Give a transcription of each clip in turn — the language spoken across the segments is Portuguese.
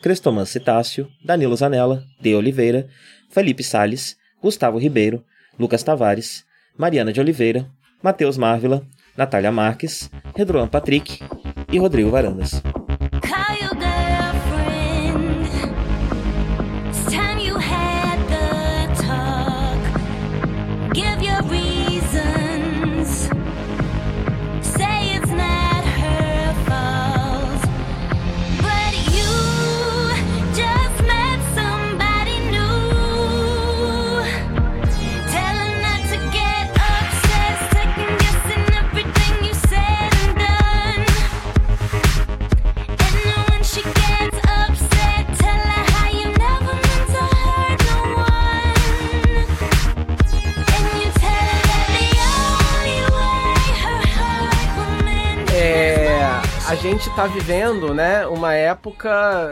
Crestoman Citácio, Danilo Zanella, De Oliveira, Felipe Sales, Gustavo Ribeiro, Lucas Tavares, Mariana de Oliveira, Matheus Marvila, Natália Marques, Redroan Patrick e Rodrigo Varandas. Tá vivendo, né, uma época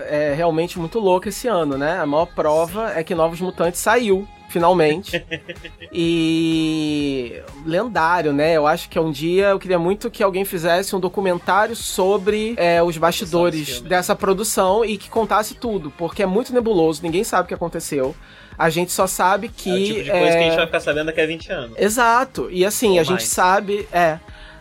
é, realmente muito louca esse ano, né? A maior prova é que Novos Mutantes saiu finalmente. e lendário, né? Eu acho que é um dia eu queria muito que alguém fizesse um documentário sobre é, os bastidores dessa produção e que contasse tudo, porque é muito nebuloso, ninguém sabe o que aconteceu. A gente só sabe que. É o tipo de coisa é... que a gente vai ficar sabendo daqui a 20 anos. Exato. E assim, Ou a mais. gente sabe. É.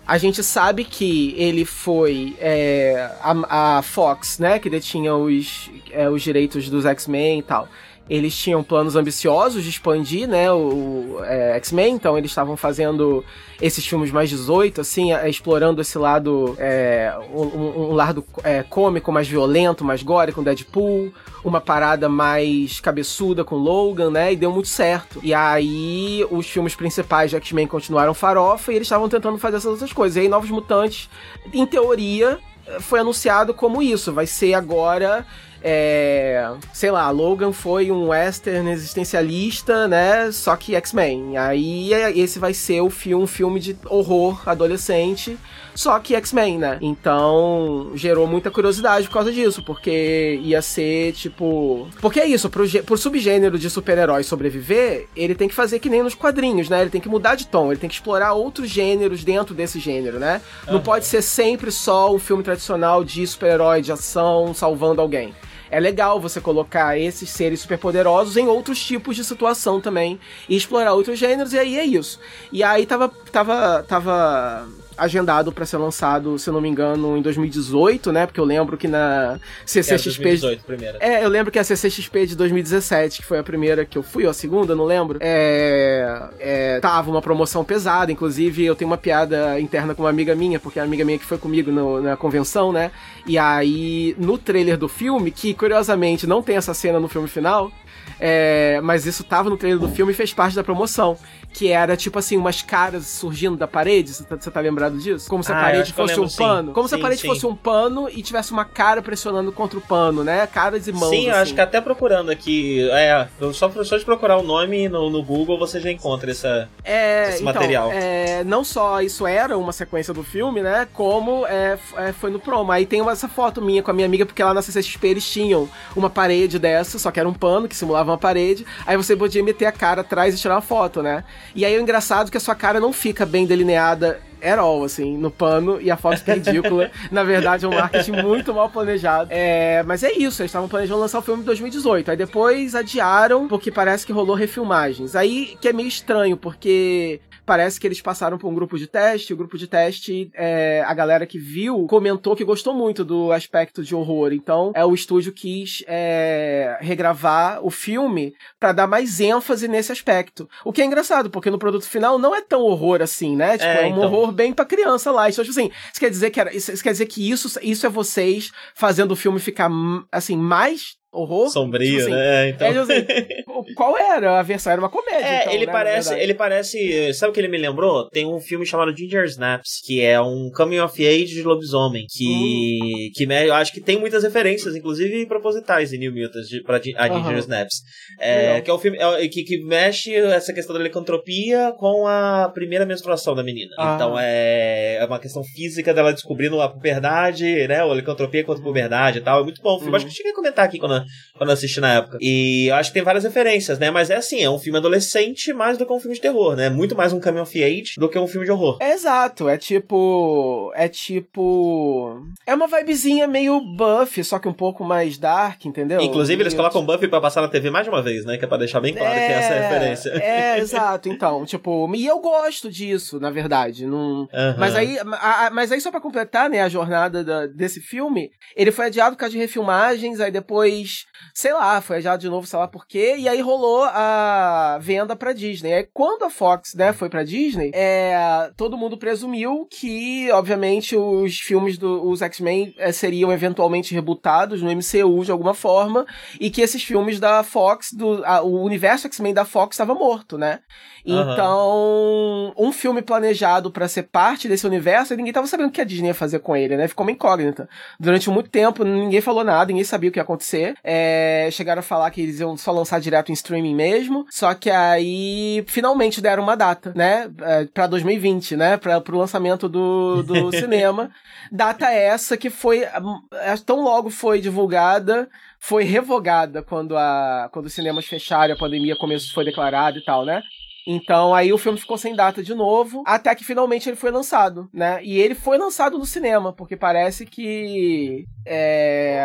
A gente sabe que ele foi é, a, a, Fox, né, que detinha os, é, os direitos dos X-Men e tal eles tinham planos ambiciosos de expandir, né, o, é, X-Men, então eles estavam fazendo esses filmes mais 18, assim, explorando esse lado, é, um, um, lado é, cômico, mais violento, mais gore, com Deadpool, uma parada mais cabeçuda com Logan, né, e deu muito certo. E aí os filmes principais de X-Men continuaram farofa e eles estavam tentando fazer essas outras coisas. E aí Novos Mutantes, em teoria, foi anunciado como isso, vai ser agora é, sei lá, Logan foi um western existencialista, né? Só que X-Men. Aí esse vai ser o filme, um filme de horror adolescente, só que X-Men, né? Então gerou muita curiosidade por causa disso, porque ia ser tipo. Porque é isso, pro, pro subgênero de super-herói sobreviver, ele tem que fazer que nem nos quadrinhos, né? Ele tem que mudar de tom, ele tem que explorar outros gêneros dentro desse gênero, né? Uhum. Não pode ser sempre só um filme tradicional de super-herói, de ação, salvando alguém é legal você colocar esses seres superpoderosos em outros tipos de situação também e explorar outros gêneros, e aí é isso. E aí tava, tava, tava agendado para ser lançado, se eu não me engano, em 2018, né? Porque eu lembro que na CCXP. É, 2018, primeira. É, eu lembro que a CCXP de 2017, que foi a primeira que eu fui, ou a segunda, não lembro. É, é, tava uma promoção pesada, inclusive eu tenho uma piada interna com uma amiga minha, porque é a amiga minha que foi comigo no, na convenção, né? E aí, no trailer do filme, que curiosamente não tem essa cena no filme final, é, mas isso tava no trailer do filme e fez parte da promoção que era tipo assim, umas caras surgindo da parede. Você tá, tá, lembrado disso? Como se a ah, parede fosse um pano. Sim. Como sim, se a parede sim. fosse um pano e tivesse uma cara pressionando contra o pano, né? Caras e mãos. Sim, assim. acho que até procurando aqui. É, só, só de procurar o nome no, no Google você já encontra essa, é, esse então, material. É, não só isso era uma sequência do filme, né? Como é, é, foi no promo. Aí tem essa foto minha com a minha amiga, porque lá na CCXP eles tinham uma parede dessa, só que era um pano que simulava uma parede. Aí você podia meter a cara atrás e tirar uma foto, né? E aí o engraçado é que a sua cara não fica bem delineada at all, assim, no pano, e a foto fica ridícula. Na verdade, é um marketing muito mal planejado. É, mas é isso, eles estavam planejando lançar o filme em 2018. Aí depois adiaram, porque parece que rolou refilmagens. Aí que é meio estranho, porque parece que eles passaram por um grupo de teste. O grupo de teste, é, a galera que viu comentou que gostou muito do aspecto de horror. Então, é o estúdio quis é, regravar o filme para dar mais ênfase nesse aspecto. O que é engraçado, porque no produto final não é tão horror assim, né? Tipo, é, é um então. horror bem pra criança lá. Então, tipo assim, isso quer dizer que era, isso, isso quer dizer que isso, isso é vocês fazendo o filme ficar assim mais horror. Sombrio, tipo assim, né? Então... É, assim, qual era a versão? Era uma comédia. É, então, ele né, parece, ele parece. Sabe o que ele me lembrou? Tem um filme chamado Ginger Snaps, que é um coming of age de lobisomem. Que. Hum. que eu acho que tem muitas referências, inclusive propositais em New Mutants de, pra, a Ginger uhum. Snaps. É, que é o um filme é, que, que mexe essa questão da licantropia com a primeira menstruação da menina. Ah. Então é, é uma questão física dela descobrindo a puberdade, né? A licantropia contra a puberdade e tal. É muito bom o filme. Uhum. Acho que eu cheguei a comentar aqui quando, quando assisti na época. E eu acho que tem várias referências, né? Mas é assim, é um filme adolescente mais do que um filme de terror, né? Muito mais um coming of age do que um filme de horror. É exato, é tipo. É tipo. É uma vibezinha meio buff, só que um pouco mais dark, entendeu? Inclusive, eles colocam buff pra passar na TV mais de uma vez, né? Que é pra deixar bem claro é... que essa é a referência. É, exato, então. Tipo, e eu gosto disso, na verdade. Não... Uhum. Mas, aí, a, a, mas aí, só pra completar, né, a jornada da, desse filme, ele foi adiado por causa de refilmagens, aí depois, sei lá, foi adiado de novo, sei lá por quê, e aí rolou a venda pra Disney. Aí quando a Fox, né, foi pra Disney, é, todo mundo presumiu que, obviamente, os filmes dos X-Men é, seriam eventualmente rebootados no MCU de alguma forma, e que esses filmes da Fox, do, a, o universo X-Men da Fox estava morto, né? Então, um filme planejado para ser parte desse universo, ninguém tava sabendo o que a Disney ia fazer com ele, né? Ficou uma incógnita. Durante muito tempo, ninguém falou nada, ninguém sabia o que ia acontecer. É, chegaram a falar que eles iam só lançar direto em streaming mesmo. Só que aí, finalmente deram uma data, né? É, pra 2020, né? Pra, pro lançamento do, do cinema. Data essa que foi. É, tão logo foi divulgada foi revogada quando, a, quando os cinemas fecharam, a pandemia começou, foi declarada e tal, né? Então aí o filme ficou sem data de novo, até que finalmente ele foi lançado, né? E ele foi lançado no cinema, porque parece que é,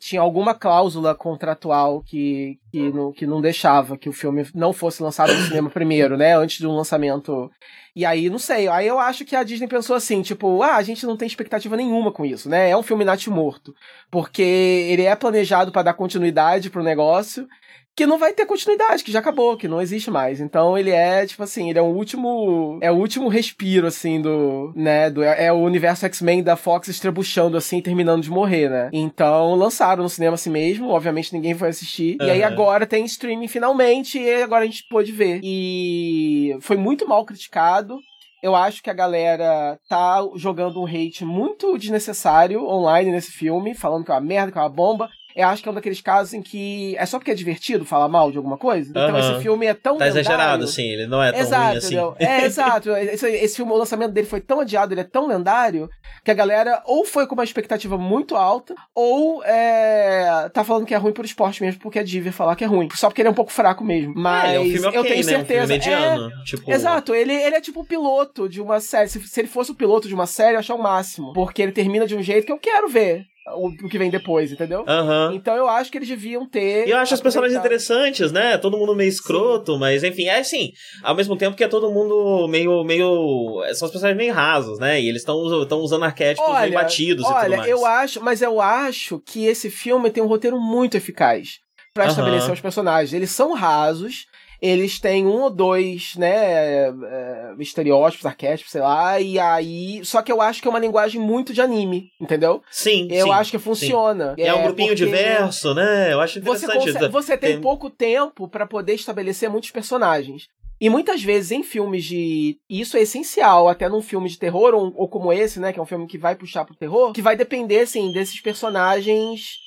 tinha alguma cláusula contratual que, que, não, que não deixava que o filme não fosse lançado no cinema primeiro, né? Antes do lançamento. E aí, não sei, aí eu acho que a Disney pensou assim, tipo, ah, a gente não tem expectativa nenhuma com isso, né? É um filme nat morto, porque ele é planejado para dar continuidade pro negócio, que não vai ter continuidade, que já acabou, que não existe mais. Então ele é, tipo assim, ele é o último. É o último respiro, assim, do. né? Do, é, é o universo X-Men da Fox estrebuchando, assim, terminando de morrer, né? Então lançaram no cinema assim mesmo, obviamente ninguém foi assistir. Uhum. E aí agora tem streaming finalmente, e agora a gente pôde ver. E foi muito mal criticado. Eu acho que a galera tá jogando um hate muito desnecessário online nesse filme, falando que é uma merda, que é uma bomba. Eu acho que é um daqueles casos em que é só porque é divertido falar mal de alguma coisa. Então uhum. esse filme é tão. Tá lendário. exagerado, sim, ele não é tão exato, ruim assim. É, exato. Esse, esse filme, o lançamento dele foi tão adiado, ele é tão lendário, que a galera ou foi com uma expectativa muito alta, ou é, tá falando que é ruim por esporte mesmo, porque é diver falar que é ruim. Só porque ele é um pouco fraco mesmo. Mas é, é um filme okay, eu tenho né? certeza. Um mediano, é, tipo... Exato, ele, ele é tipo o piloto de uma série. Se, se ele fosse o piloto de uma série, eu acho o máximo. Porque ele termina de um jeito que eu quero ver o, que vem depois, entendeu? Uhum. Então eu acho que eles deviam ter. E eu acho as personagens interessantes, né? Todo mundo meio escroto, Sim. mas enfim, é assim, ao mesmo tempo que é todo mundo meio. meio são os personagens meio rasos, né? E eles estão usando arquétipos olha, meio batidos olha, e tudo mais. eu acho, mas eu acho que esse filme tem um roteiro muito eficaz para uhum. estabelecer os personagens. Eles são rasos, eles têm um ou dois, né, é, estereótipos, arquétipos, sei lá, e aí. Só que eu acho que é uma linguagem muito de anime, entendeu? Sim. Eu sim, acho que funciona. É, é, um grupinho diverso, né? Eu acho interessante. Você, consegue, você tem, tem pouco tempo para poder estabelecer muitos personagens. E muitas vezes em filmes de. Isso é essencial, até num filme de terror, ou, ou, como esse, né? Que é um filme que vai puxar pro terror, que vai depender, assim, desses personagens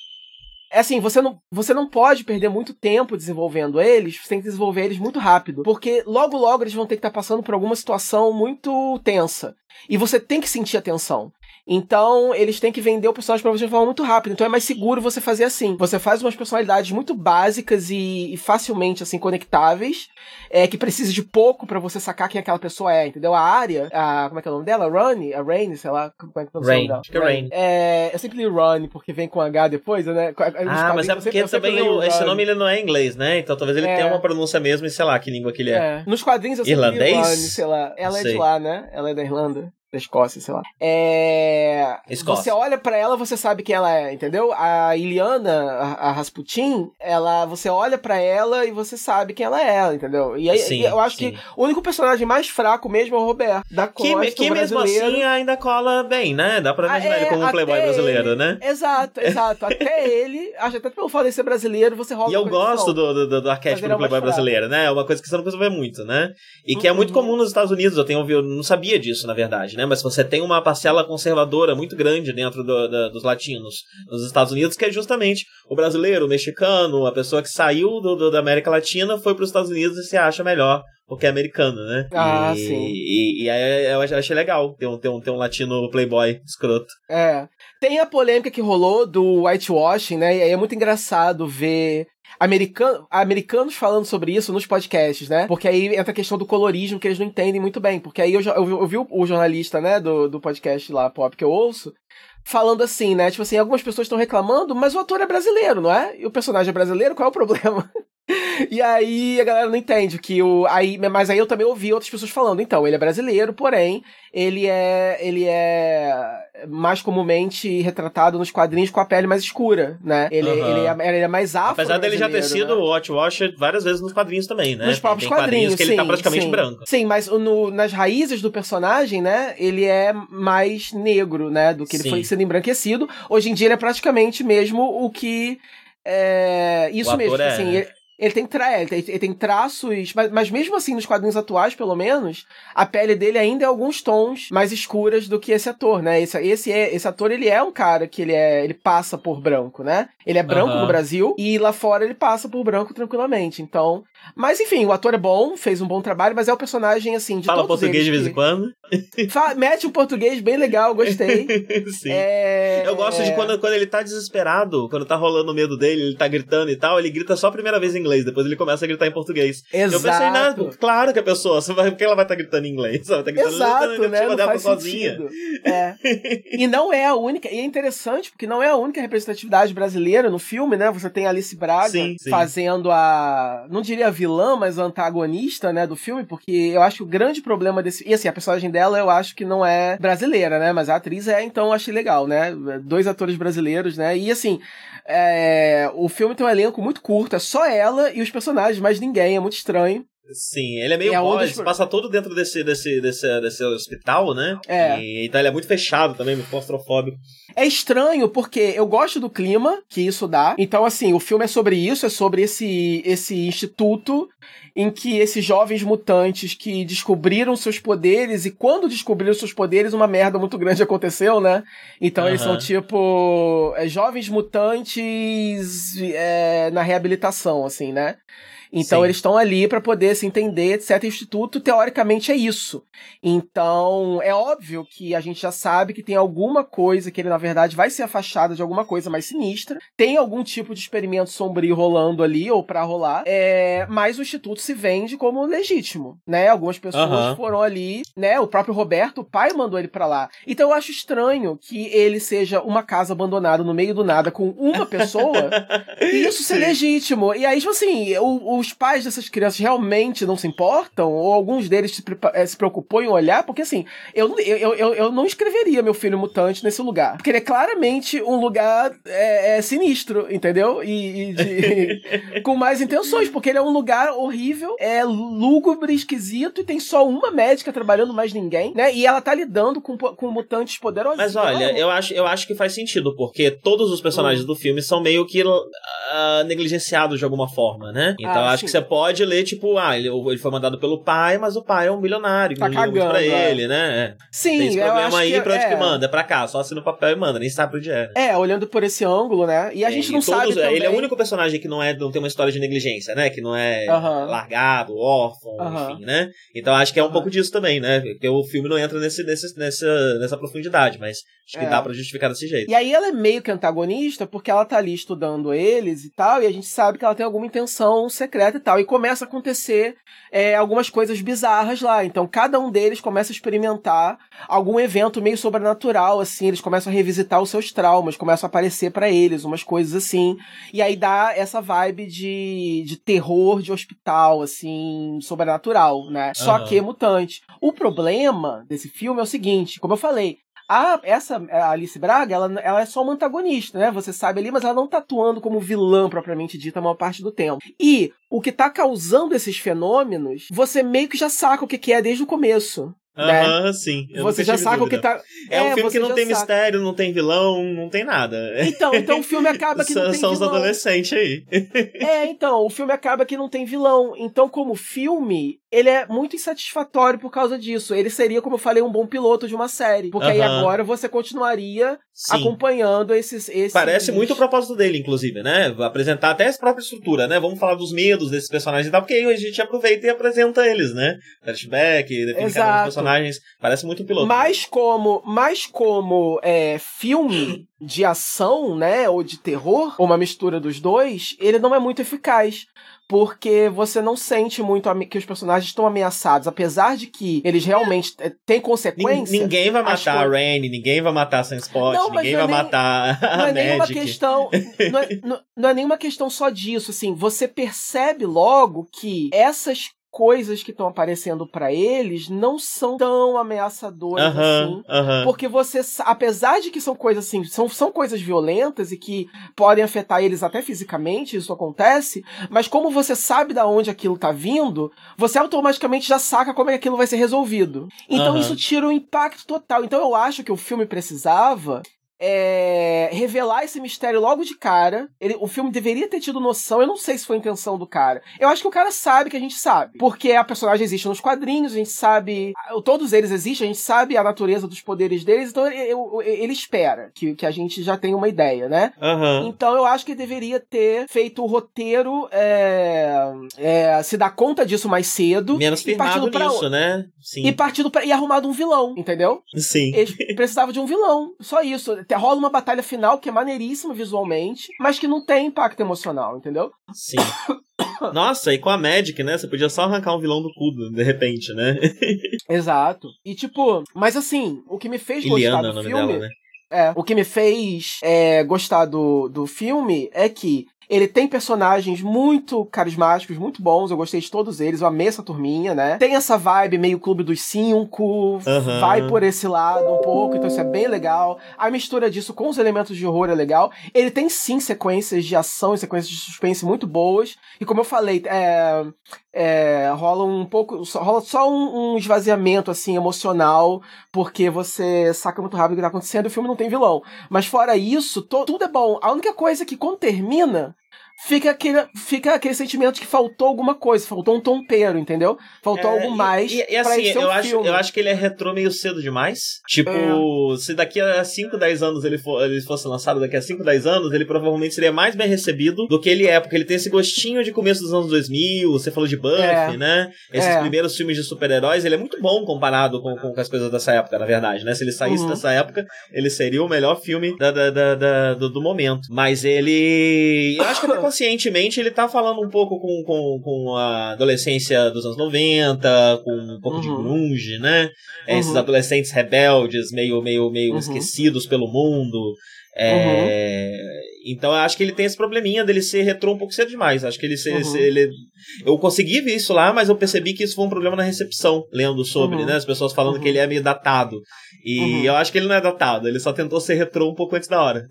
é assim, você não, você não pode perder muito tempo desenvolvendo eles, você tem que desenvolver eles muito rápido. Porque logo, logo eles vão ter que estar tá passando por alguma situação muito tensa. E você tem que sentir a tensão. Então, eles têm que vender o personagem pra você de forma muito rápida. Então é mais seguro você fazer assim. Você faz umas personalidades muito básicas e, e facilmente, assim, conectáveis, é, que precisa de pouco para você sacar quem aquela pessoa é, entendeu? A área, a, como é que é o nome dela? Run? A Rain, sei lá, como é que é o nome dela? Acho que é Rain. É, eu sempre li Run, porque vem com H depois, né? Ah, mas é porque também o, esse nome ele não é inglês, né? Então talvez ele é. tenha uma pronúncia mesmo e sei lá que língua que ele é. é. Nos quadrinhos eu sempre Irlandês? li Run, sei lá. Ela é de lá, né? Ela é da Irlanda. Da Escócia, sei lá. É. Escócia. Você olha pra ela, você sabe quem ela é, entendeu? A Iliana, a, a Rasputin, ela, você olha pra ela e você sabe quem ela é, entendeu? E aí Sim, e eu acho sim. que o único personagem mais fraco mesmo é o Roberto, da Que, Costa, que o mesmo assim ainda cola bem, né? Dá pra Ah, imaginar é, ele como um playboy brasileiro, ele- né? Exato, exato. Até ele, acho até pelo fato de ser brasileiro, você rola E eu gosto do, do, do, do arquétipo do playboy brasileiro, né? É uma coisa que você não costuma ver muito, né? E que é muito Uhum. comum nos Estados Unidos, eu tenho ouvido, eu não sabia disso, na verdade, né? Mas você tem uma parcela conservadora muito grande dentro do- da- dos latinos nos Estados Unidos, que é justamente o brasileiro, o mexicano, a pessoa que saiu do, do- da América Latina, foi para os Estados Unidos e se acha melhor porque é americano, né? Ah, e, sim. E, e aí eu ach- achei legal ter um, ter, um, ter um latino playboy escroto. É. Tem a polêmica que rolou do whitewashing, né? E aí é muito engraçado ver americano, americanos falando sobre isso nos podcasts, né? Porque aí entra a questão do colorismo que eles não entendem muito bem. Porque aí eu, eu, eu vi o, o jornalista, né, do, do podcast lá, pop, que eu ouço, falando assim, né? Tipo assim, algumas pessoas estão reclamando, mas o ator é brasileiro, não é? E o personagem é brasileiro, qual é o problema? E aí a galera não entende que o. Aí, mas aí eu também ouvi outras pessoas falando, então, ele é brasileiro, porém, ele é. ele é mais comumente retratado nos quadrinhos com a pele mais escura, né? Ele, Aham. ele, é, ele é mais afro. Apesar dele já ter sido né? o Watchwasher várias vezes nos quadrinhos também, né? Nos próprios tem quadrinhos, que ele tá sim, praticamente sim. branco. Sim, mas no- nas raízes do personagem, né, ele é mais negro, né, do que ele Sim. foi sendo embranquecido. Hoje em dia ele é praticamente mesmo o que é isso mesmo, é, assim, ele, ele tem, tra ele, tem, ele tem traços, mas, mas mesmo assim nos quadrinhos atuais, pelo menos, a pele dele ainda é alguns tons mais escuras do que esse ator, né? Esse, esse, é, esse ator, ele é um cara que ele é, ele passa por branco, né? Ele é branco Aham. no Brasil e lá fora ele passa por branco tranquilamente. Então, mas enfim, o ator é bom, fez um bom trabalho, mas é o personagem assim de Fala todos português de vez em que- quando. Fa- Mete um português bem legal, gostei. Sim. É, Eu gosto de quando, quando ele tá desesperado, quando tá rolando o medo dele, ele tá gritando e tal, ele grita só a primeira vez em inglês, depois ele começa a gritar em português. Exato. Eu pensei, não, claro que a pessoa, você vai, por que ela vai estar gritando em inglês? Ela tá gritando Exato, né? cima Não dela sozinha. É. E não é a única, e é interessante porque não é a única representatividade brasileira no filme, né? Você tem Alice Braga Sim, sim. fazendo a, não diria a vilã, mas antagonista, né, do filme, porque eu acho que o grande problema desse, e assim, a personagem dela eu acho que não é brasileira, né? Mas a atriz é, então eu achei legal, né? Dois atores brasileiros, né? E assim, é, o filme tem um elenco muito curto, é só ela e os personagens, mais ninguém, é muito estranho. Sim, ele é meio É um boss, dos- passa todo dentro desse, desse, desse, desse hospital, né? É. E, então ele é muito fechado também, muito claustrofóbico. É estranho porque eu gosto do clima que isso dá. Então, assim, o filme é sobre isso, é sobre esse, esse instituto em que esses jovens mutantes que descobriram seus poderes e quando descobriram seus poderes, uma merda muito grande aconteceu, né? Então eles Aham. são tipo é, jovens mutantes é, na reabilitação, assim, né? Então Sim. eles estão ali para poder se entender, etc. E o Instituto, teoricamente, é isso. Então, é óbvio que a gente já sabe que tem alguma coisa que ele, na verdade, vai ser a fachada de alguma coisa mais sinistra. Tem algum tipo de experimento sombrio rolando ali, ou pra rolar. É, mas o Instituto se vende como legítimo, né? Algumas pessoas Aham. foram ali, né? O próprio Roberto, o pai, mandou ele pra lá. Então eu acho estranho que ele seja uma casa abandonada no meio do nada com uma pessoa e isso ser legítimo. E aí, tipo assim, o- os pais dessas crianças realmente não se importam? Ou alguns deles se, eh, se preocupam em olhar? Porque assim, eu, eu, eu, eu não escreveria meu filho mutante nesse lugar. Porque ele é claramente um lugar é, é, sinistro, entendeu? E, e de- com mais intenções, porque ele é um lugar horrível, é lúgubre, esquisito, e tem só uma médica trabalhando, mais ninguém, né? E ela tá lidando com, com mutantes poderosos. Mas olha, eu acho, eu acho que faz sentido, porque todos os personagens Hum. do filme são meio que ah, negligenciados de alguma forma, né? Então Ah, eu acho que você pode ler, tipo, ah, ele, ele foi mandado pelo pai, mas o pai é um bilionário, que Tá não liga muito pra cagando, é. ele, né? É. Sim, Tem esse problema aí, que, pra onde é, que manda? É pra cá, só assina o papel e manda, nem sabe onde é. É, olhando por esse ângulo, né? E a gente E não todos- sabe também... Ele é o único personagem que não, é, não tem uma história de negligência, né? Que não é Aham. largado, órfão, Aham. enfim, né? Então acho que é um Aham. pouco disso também, né? Porque o filme não entra nesse, nesse, nessa, nessa profundidade, mas acho que É. dá pra justificar desse jeito. E aí ela é meio que antagonista porque ela tá ali estudando eles e tal, e a gente sabe que ela tem alguma intenção secreta secreta e tal. E começa a acontecer é, algumas coisas bizarras lá. Então, cada um deles começa a experimentar algum evento meio sobrenatural, assim. Eles começam a revisitar os seus traumas, começam a aparecer para eles umas coisas assim. E aí dá essa vibe de, de terror de hospital, assim, sobrenatural, né? Uhum. Só que mutante. O problema desse filme é o seguinte, como eu falei, a, essa a Alice Braga, ela, ela é só uma antagonista, né? Você sabe ali, mas ela não tá atuando como vilã propriamente dita a maior parte do tempo. E o que tá causando esses fenômenos, você meio que já saca o que, que é desde o começo. Né? Aham, né? sim. você já sabe o que tá. É, é um filme que não tem saca. mistério, não tem vilão, não tem nada. Então, então o filme acaba que não tem São vilão. os adolescentes aí. é, então, o filme acaba que não tem vilão. Então, como filme, ele é muito insatisfatório por causa disso. Ele seria, como eu falei, um bom piloto de uma série. Porque aí agora você continuaria Sim. acompanhando esses, esses. Parece muito o propósito dele, inclusive, né? Apresentar até a própria estrutura, né? Vamos falar dos medos desses personagens e tal, porque aí a gente aproveita e apresenta eles, né? Flashback, define cada um dos personagens. Parece muito um piloto. Mas como, mas como é, filme de ação, né? Ou de terror, ou uma mistura dos dois, ele não é muito eficaz porque você não sente muito que os personagens estão ameaçados, apesar de que eles realmente é. têm consequências. Ninguém vai matar a Rainy, ninguém vai matar a Sunspot, não, ninguém vai nem, matar a não é nenhuma questão, não é, não, não é nenhuma questão só disso, assim, você percebe logo que essas coisas que estão aparecendo para eles não são tão ameaçadoras assim. Porque você, apesar de que são coisas assim, são, são coisas violentas e que podem afetar eles até fisicamente, isso acontece, mas como você sabe da onde aquilo tá vindo, você automaticamente já saca como é que aquilo vai ser resolvido. Então isso tira o um impacto total. Então eu acho que o filme precisava é, revelar esse mistério logo de cara. Ele, o filme deveria ter tido noção, eu não sei se foi a intenção do cara. Eu acho que o cara sabe que a gente sabe. Porque a personagem existe nos quadrinhos, a gente sabe. Todos eles existem, a gente sabe a natureza dos poderes deles, então ele, ele espera que, que a gente já tenha uma ideia, né? Uhum. Então eu acho que deveria ter feito o roteiro é, é, se dar conta disso mais cedo. Menos firmado nisso, pra, né? Sim. E partido pra, e arrumado um vilão, entendeu? Sim. Eles precisavam de um vilão, só isso rola uma batalha final que é maneiríssima visualmente, mas que não tem impacto emocional, entendeu? Sim. Nossa, e com a Magic, né? Você podia só arrancar um vilão do cu, de repente, né? Exato. E tipo, mas assim, o que me fez Iliana, gostar do filme. Dela, né? É, o que me fez é, gostar do, do filme é que ele tem personagens muito carismáticos, muito bons. Eu gostei de todos eles. Eu amei essa turminha, né? Tem essa vibe meio Clube dos Cinco. Uhum. Vai por esse lado um pouco. Então isso é bem legal. A mistura disso com os elementos de horror é legal. Ele tem sim sequências de ação e sequências de suspense muito boas. E como eu falei, é, é, rola um pouco. rola só um, um, esvaziamento assim emocional. Porque você saca muito rápido o que tá acontecendo o filme não tem vilão. Mas fora isso, to, tudo é bom. A única coisa que quando termina fica aquele, fica aquele sentimento de que faltou alguma coisa, faltou um tompeiro, entendeu? Faltou é, algo mais. E, e, e assim, eu, um acho, eu acho que ele é retrô meio cedo demais. Tipo, é. se daqui a 5, 10 anos ele, for, ele fosse lançado, daqui a 5, 10 anos, ele provavelmente seria mais bem recebido do que ele é, porque ele tem esse gostinho de começo dos anos 2000, você falou de Buffy, é. né? Esses é. primeiros filmes de super-heróis, ele é muito bom comparado com, com, as coisas dessa época, na verdade, né? Se ele saísse uhum. dessa época, ele seria o melhor filme da, da, da, da do, do, momento. Mas ele. Eu acho que até conscientemente ele tá falando um pouco com, com, com a adolescência dos anos 90, com um pouco uhum. de grunge, né? Uhum. Esses adolescentes rebeldes, meio, meio, meio uhum. esquecidos pelo mundo. É, uhum. Então eu acho que ele tem esse probleminha dele ser retrô um pouco cedo demais. Acho que ele, ser, uhum. ele. Eu consegui ver isso lá, mas eu percebi que isso foi um problema na recepção, lendo sobre, uhum. né? As pessoas falando que ele é meio datado. E eu acho que ele não é datado, ele só tentou ser retrô um pouco antes da hora.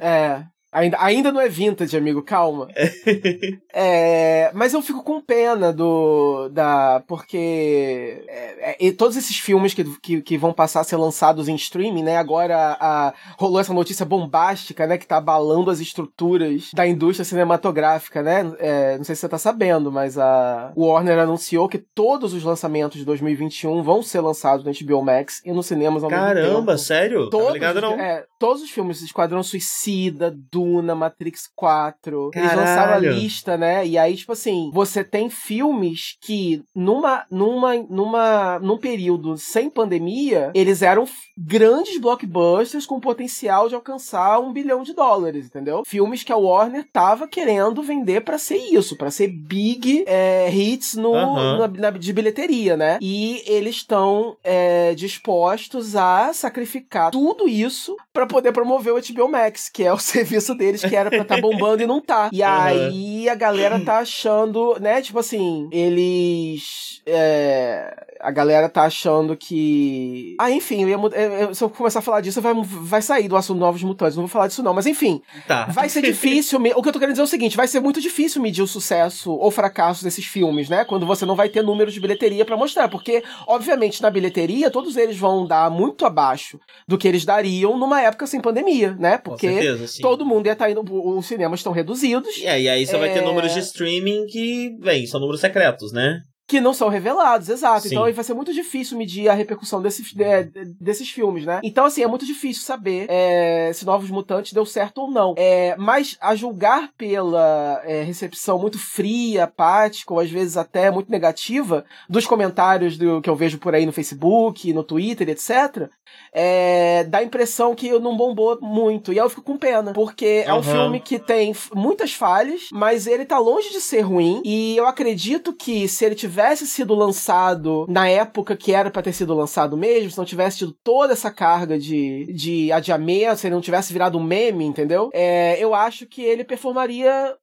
É. Ainda, ainda não é vintage, amigo, calma. é, mas eu fico com pena do. da Porque. É, é, todos esses filmes que, que, que, vão passar a ser lançados em streaming, né? Agora a, rolou essa notícia bombástica, né? Que tá abalando as estruturas da indústria cinematográfica, né? É, não sei se você tá sabendo, mas a Warner anunciou que todos os lançamentos de 2021 vão ser lançados no HBO Max e nos cinemas ao Caramba, mesmo tempo. sério? Todos, tá ligado, não? É, todos os filmes, Esquadrão Suicida, Duna, Matrix 4. Caralho. Eles lançaram a lista, né? E aí, tipo assim, você tem filmes que numa, numa, numa, num período sem pandemia, eles eram grandes blockbusters com potencial de alcançar um bilhão de dólares, entendeu? Filmes que a Warner tava querendo vender para ser isso, para ser big é, hits no, uhum. na, na, de bilheteria, né? E eles estão é, dispostos a sacrificar tudo isso para poder promover o HBO Max, que é o serviço deles que era pra tá bombando e não tá. E uhum. aí a galera tá achando, né? Tipo assim, eles. É, a galera tá achando que. Ah, enfim, eu ia, eu, se eu começar a falar disso, vai, vai sair do assunto Novos Mutantes. Não vou falar disso, não. Mas enfim. Tá. Vai ser difícil. o que eu tô querendo dizer é o seguinte: vai ser muito difícil medir o sucesso ou fracasso desses filmes, né? Quando você não vai ter números de bilheteria para mostrar. Porque, obviamente, na bilheteria, todos eles vão dar muito abaixo do que eles dariam numa época sem pandemia, né? Porque certeza, todo mundo ia estar tá indo. Os cinemas estão reduzidos. E aí, aí você é... vai ter é. números de streaming que, bem, são números secretos, né? Que não são revelados, exato. Sim. Então vai ser muito difícil medir a repercussão desses, de, desses filmes, né? Então, assim, é muito difícil saber é, se Novos Mutantes deu certo ou não. É, mas a julgar pela é, recepção muito fria, apática, ou às vezes até muito negativa, dos comentários do, que eu vejo por aí no Facebook, no Twitter, etc., é, dá a impressão que não bombou muito. E aí eu fico com pena, porque uhum. é um filme que tem muitas falhas, mas ele tá longe de ser ruim. E eu acredito que se ele tiver tivesse sido lançado na época que era para ter sido lançado mesmo, se não tivesse tido toda essa carga de, de adiamento, se ele não tivesse virado um meme, entendeu? É, eu acho que ele performaria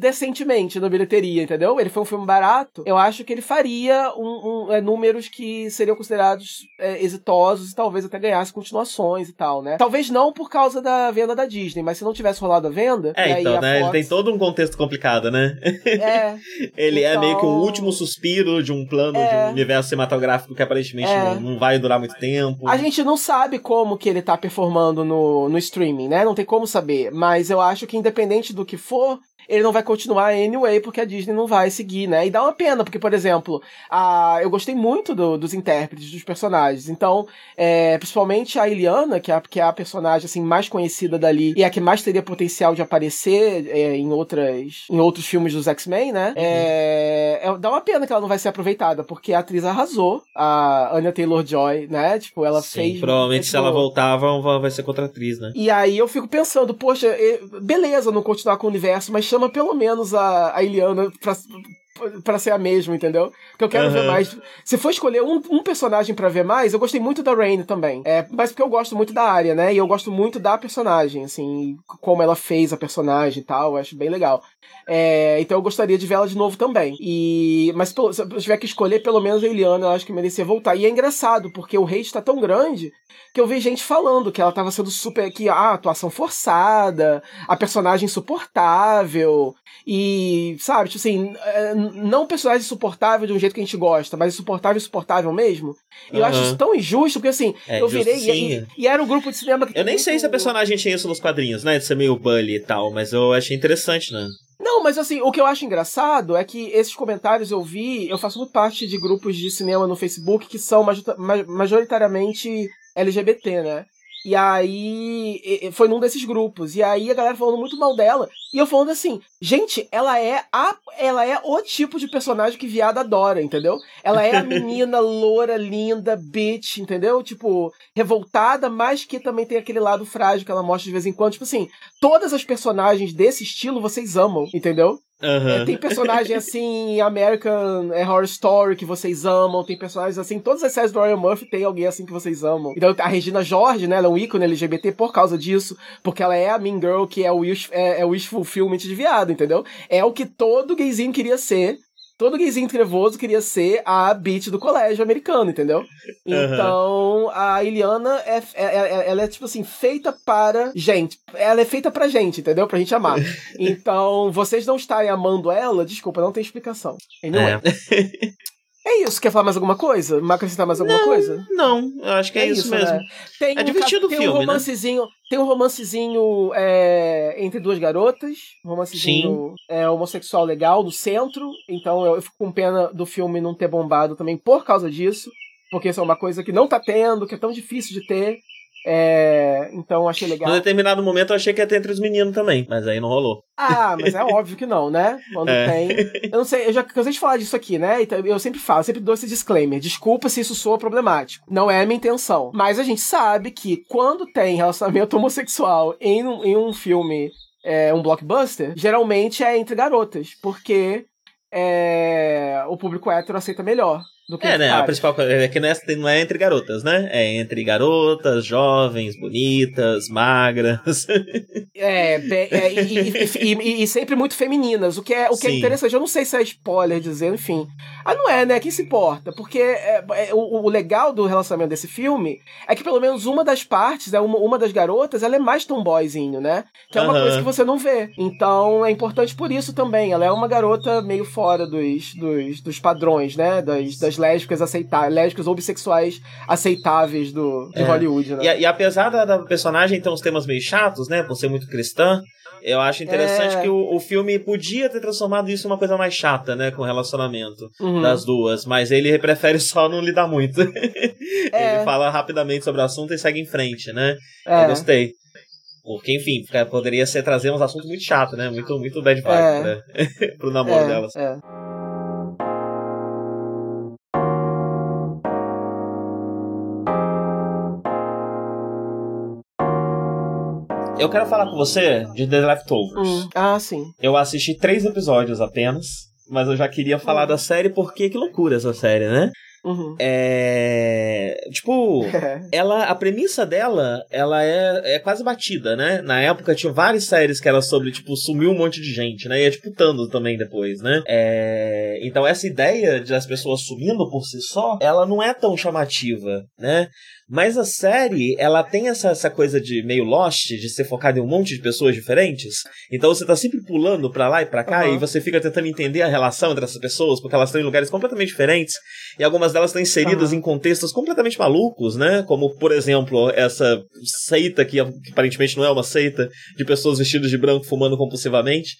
decentemente na bilheteria, entendeu? Ele foi um filme barato. Eu acho que ele faria um, um é, números que seriam considerados é, exitosos e talvez até ganhasse continuações e tal, né? Talvez não por causa da venda da Disney, mas se não tivesse rolado a venda. É, então, né? Fox... Ele tem todo um contexto complicado, né? É. ele então... é meio que o então último suspiro de um plano é... de um universo cinematográfico que aparentemente é... não, não, vai durar muito tempo. A gente não sabe como que ele tá performando no, no streaming, né? Não tem como saber. Mas eu acho que independente do que for, ele não vai continuar anyway, porque a Disney não vai seguir, né? E dá uma pena, porque, por exemplo, a, eu gostei muito do, dos intérpretes, dos personagens. Então, é, principalmente a Iliana, que é, que é a personagem assim, mais conhecida dali e a que mais teria potencial de aparecer é, em, outras, em outros filmes dos X-Men, né? Uhum. É, é, dá uma pena que ela não vai ser aproveitada, porque a atriz arrasou, a Anya Taylor-Joy, né? Tipo, ela Sim, fez... provavelmente se ela voltar, vai ser contra atriz, né? E aí eu fico pensando, poxa, beleza não continuar com o universo, mas chama chama pelo menos a, a Iliana pra, para ser a mesma, entendeu? Porque eu quero uhum. ver mais. Se for escolher um, um personagem para ver mais, eu gostei muito da Rain também. É, mas porque eu gosto muito da área, né? E eu gosto muito da personagem, assim, como ela fez a personagem e tal, eu acho bem legal. É, então eu gostaria de ver ela de novo também. E mas se eu tiver que escolher pelo menos a Eliana, eu acho que merecia voltar. E é engraçado, porque o hate tá tão grande que eu vi gente falando que ela tava sendo super que a atuação forçada, a personagem insuportável e, sabe, tipo assim, é, não personagem insuportável de um jeito que a gente gosta, mas insuportável insuportável mesmo. E uhum. eu acho isso tão injusto, porque assim, é, eu virei e, e, era um grupo de cinema que Eu nem sei se a personagem tinha isso nos quadrinhos, né, de ser meio bully e tal, mas eu achei interessante, né? Não, mas assim, o que eu acho engraçado é que esses comentários eu vi, eu faço muito parte de grupos de cinema no Facebook que são majoritariamente LGBT, né? E aí foi num desses grupos. E aí a galera falando muito mal dela. E eu falando assim, gente, ela é a ela é o tipo de personagem que viado adora, entendeu? Ela é a menina loura, linda, bitch, entendeu? Tipo, revoltada, mas que também tem aquele lado frágil que ela mostra de vez em quando. Tipo assim, todas as personagens desse estilo vocês amam, entendeu? Uhum. Tem personagem assim American é, Horror Story que vocês amam, tem personagens assim, todas as séries do Ryan Murphy tem alguém assim que vocês amam. Então a Regina George, né, ela é um ícone LGBT por causa disso, porque ela é a Mean Girl que é o wish, é, é o wish fulfillment de viado, entendeu? É o que todo gayzinho queria ser todo gayzinho trevoso queria ser a beat do colégio americano, entendeu? Então, uhum. a Iliana é, é, é, ela é, tipo assim, feita para gente. Ela é feita pra gente, entendeu? Pra gente amar. Então, vocês não estarem amando ela, desculpa, não tem explicação. Anyway. É. É isso. Quer falar mais alguma coisa? Acrescentar mais alguma não, coisa? Não, eu acho que é, é isso, isso, mesmo. Né? Tem é um, divertido o filme, um né? romancezinho, né? Tem um romancezinho é, entre duas garotas. Um romancezinho é, homossexual legal no centro. Então eu, fico com pena do filme não ter bombado também por causa disso. Porque isso é uma coisa que não tá tendo, que é tão difícil de ter. É, então achei legal. Num determinado momento eu achei que ia ter entre os meninos também, mas aí não rolou. Ah, mas é óbvio que não, né? Quando é. tem. Eu não sei, eu já cansei de falar disso aqui, né? Então, eu sempre falo, sempre dou esse disclaimer. Desculpa se isso soa problemático. Não é a minha intenção. Mas a gente sabe que quando tem relacionamento homossexual em um, em um filme, é, um blockbuster, geralmente é entre garotas. Porque é, o público hétero aceita melhor do que É, né? A principal coisa é que não é, não é entre garotas, né? É entre garotas, jovens, bonitas, magras. é, é e, e, e, e, sempre muito femininas, o que é, o que é interessante. Eu não sei se é spoiler dizer, enfim. Ah, não é, né? Quem se importa? Porque é, é, o, o, legal do relacionamento desse filme é que pelo menos uma das partes, é uma, uma das garotas, ela é mais tomboyzinho, né? Que é uma uhum. coisa que você não vê. Então é importante por isso também. Ela é uma garota meio fora dos, dos, dos padrões, né? Das, das lésbicas aceitáveis, lésbicas ou bissexuais aceitáveis do, de é. Hollywood, né? E, e, apesar da, da, personagem ter uns temas meio chatos, né? Por ser muito cristã, eu acho interessante é. que o, o filme podia ter transformado isso em uma coisa mais chata, né? Com o relacionamento uhum. das duas, mas ele prefere só não lidar muito. É. ele fala rapidamente sobre o assunto e segue em frente, né? Eu é. gostei. Porque, enfim, poderia ser trazer uns assuntos muito chatos, né? Muito, muito bad vibe, é. né? Pro namoro é, delas. É. Eu quero falar com você de The Leftovers. Hum. Ah, sim. Eu assisti três episódios apenas, mas eu já queria falar hum. da série porque que loucura essa série, né? Uhum. É. Tipo, ela. A premissa dela, ela é, é quase batida, né? Na época tinha várias séries que era sobre, tipo, sumiu um monte de gente, né? E é tipo Thanos também depois, né? É... Então essa ideia de as pessoas sumindo por si só, ela não é tão chamativa, né? Mas a série, ela tem essa, essa coisa de meio Lost, de ser focada em um monte de pessoas diferentes. Então você tá sempre pulando pra lá e pra cá uhum. e você fica tentando entender a relação entre essas pessoas, porque elas estão em lugares completamente diferentes. E algumas delas estão inseridas uhum. em contextos completamente malucos, né? Como, por exemplo, essa seita que, que aparentemente não é uma seita, de pessoas vestidas de branco fumando compulsivamente.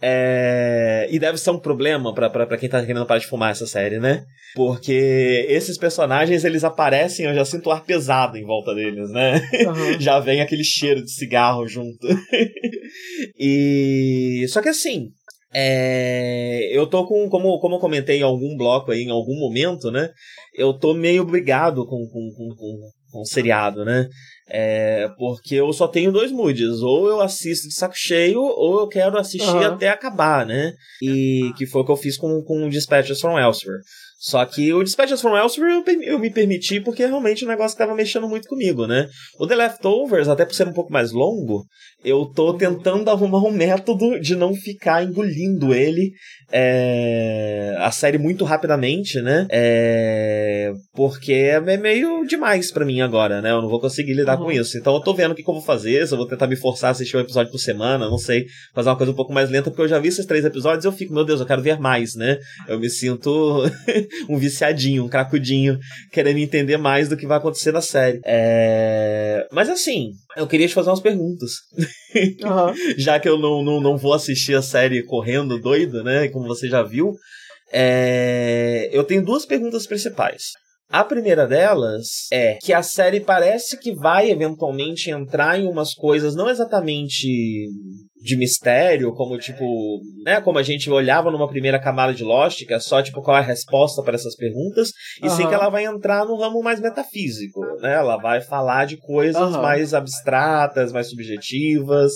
É... E deve ser um problema para quem tá querendo parar de fumar essa série, né? Porque esses personagens, eles aparecem, eu já sinto o ar pesado em volta deles, né? Uhum. já vem aquele cheiro de cigarro junto. e. Só que assim. É... eu tô com, como, como eu comentei em algum bloco aí, em algum momento, né? Eu tô meio brigado com, com, com, com, com o seriado, né? É, porque eu só tenho dois moods. Ou eu assisto de saco cheio, ou eu quero assistir uhum. até acabar, né? E que foi o que eu fiz com, com Dispatches from Elsewhere. Só que o Dispatches from Elsewhere eu, eu me permiti porque realmente o negócio estava mexendo muito comigo, né? O The Leftovers, até por ser um pouco mais longo, eu tô tentando arrumar um método de não ficar engolindo ele é, a série muito rapidamente, né? É, porque é meio demais para mim agora, né? Eu não vou conseguir lidar uhum. com isso. Então eu tô vendo o que, que eu vou fazer, se eu vou tentar me forçar a assistir um episódio por semana, não sei, fazer uma coisa um pouco mais lenta, porque eu já vi esses três episódios e eu fico, meu Deus, eu quero ver mais, né? Eu me sinto um viciadinho, um cracudinho, querendo entender mais do que vai acontecer na série. É... Mas assim, eu queria te fazer umas perguntas. Uhum. já que eu não, não, não vou assistir a série correndo doido, né? Como você já viu. É... Eu tenho duas perguntas principais. A primeira delas é que a série parece que vai eventualmente entrar em umas coisas não exatamente de mistério, como tipo, né, como a gente olhava numa primeira camada de Lost, que é só tipo qual é a resposta para essas perguntas, e uhum. sim que ela vai entrar no ramo mais metafísico, né? Ela vai falar de coisas uhum. mais abstratas, mais subjetivas.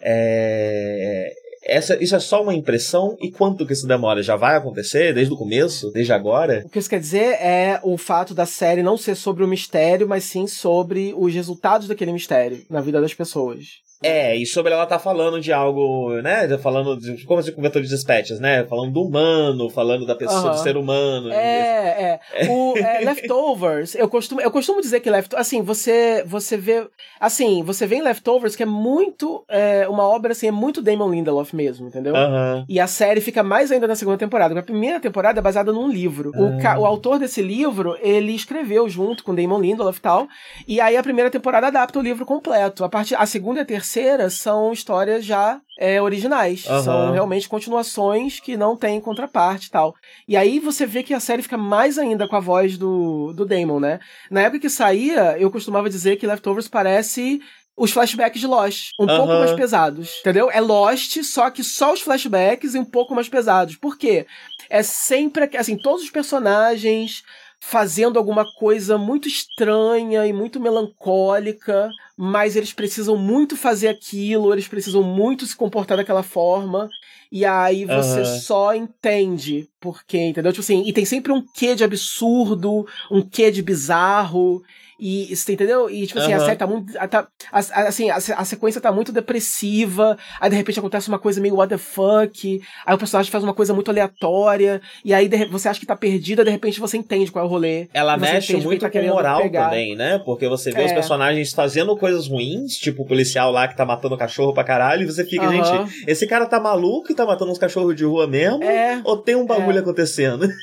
É... Essa, isso é só uma impressão? E quanto que isso demora? Já vai acontecer desde o começo? Desde agora? O que isso quer dizer é o fato da série não ser sobre o mistério, mas sim sobre os resultados daquele mistério na vida das pessoas. É, e sobre ela tá falando de algo, né? Falando de. Como você comentou de dispatches, né? Falando do humano, falando da pessoa, do ser humano. É, é. O é, Leftovers, eu costumo, eu costumo dizer que Leftovers. Assim, você, você vê. Assim, você vê em Leftovers que é muito. É, uma obra assim, é muito Damon Lindelof mesmo, entendeu? Uhum. E a série fica mais ainda na segunda temporada. A primeira temporada é baseada num livro. Uhum. O, o autor desse livro, ele escreveu junto com Damon Lindelof e tal. E aí a primeira temporada adapta o livro completo. A, parte, a segunda e a terceira terceira são histórias já é, originais. Aham. São realmente continuações que não têm contraparte e tal. E aí você vê que a série fica mais ainda com a voz do, do Damon, né? Na época que saía, eu costumava dizer que Leftovers parece os flashbacks de Lost, um pouco Aham. mais pesados, entendeu? É Lost, só que só os flashbacks e um pouco mais pesados. Por quê? É sempre, assim, todos os personagens fazendo alguma coisa muito estranha e muito melancólica, mas eles precisam muito fazer aquilo, eles precisam muito se comportar daquela forma. E aí você Aham. só entende por quê, entendeu? Tipo assim, e tem sempre um quê de absurdo, um quê de bizarro. E você entendeu? E tipo assim, a Aham. série tá muito. Tá, a- a- assim, a, se- a sequência tá muito depressiva. Aí de repente acontece uma coisa meio what the fuck. Aí o personagem faz uma coisa muito aleatória. E aí de você acha que tá perdida, de repente você entende qual é o rolê. Ela mexe muito tá com moral pegar. também, né? Porque você vê os É. personagens fazendo coisas ruins, tipo o policial lá que tá matando cachorro pra caralho, e você fica, Aham. gente, esse cara tá maluco e tá matando uns cachorros de rua mesmo? É. Ou tem um bagulho É. acontecendo?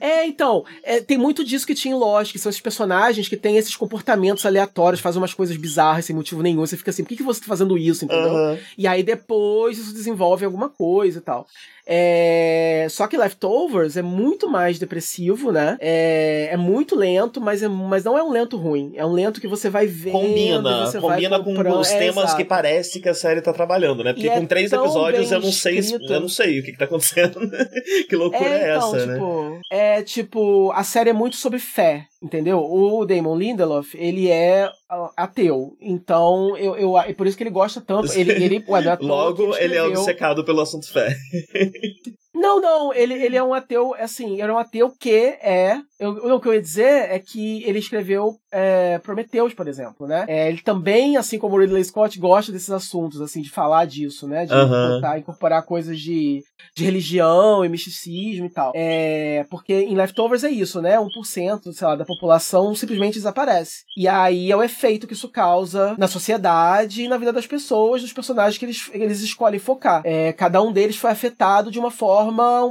É, então, é, tem muito disso que tinha em Lost, que são esses personagens que têm esses comportamentos aleatórios, fazem umas coisas bizarras sem motivo nenhum. Você fica assim, por que, que você tá fazendo isso, entendeu? Aham. E aí depois isso desenvolve alguma coisa e tal. É... Só que Leftovers é muito mais depressivo, né? É, é muito lento, mas, é... mas não é um lento ruim. É um lento que você vai vendo. Combina, você combina vai com comprando. os É, temas exato. que parece que a série tá trabalhando, né? Porque E é com três episódios eu não sei, escrito. eu não sei o que, que tá acontecendo. que loucura é, É, então, essa, né? tipo, é tipo, a série é muito sobre fé, entendeu? O Damon Lindelof, ele é ateu, então eu, eu, é por isso que ele gosta tanto, ele, ele ué, é Logo, ele é obcecado pelo assunto fé. Não, não, ele, ele é um ateu, assim, era um ateu que é. Eu, o que eu ia dizer é que ele escreveu é, Prometheus, por exemplo, né? É, ele também, assim como o Ridley Scott, gosta desses assuntos, assim, de falar disso, né? De Aham. botar- incorporar coisas de, de religião e misticismo e tal. É, porque em Leftovers é isso, né? 1%, sei lá, da população simplesmente desaparece. E aí é o efeito que isso causa na sociedade e na vida das pessoas, dos personagens que eles, eles escolhem focar. É, cada um deles foi afetado de uma forma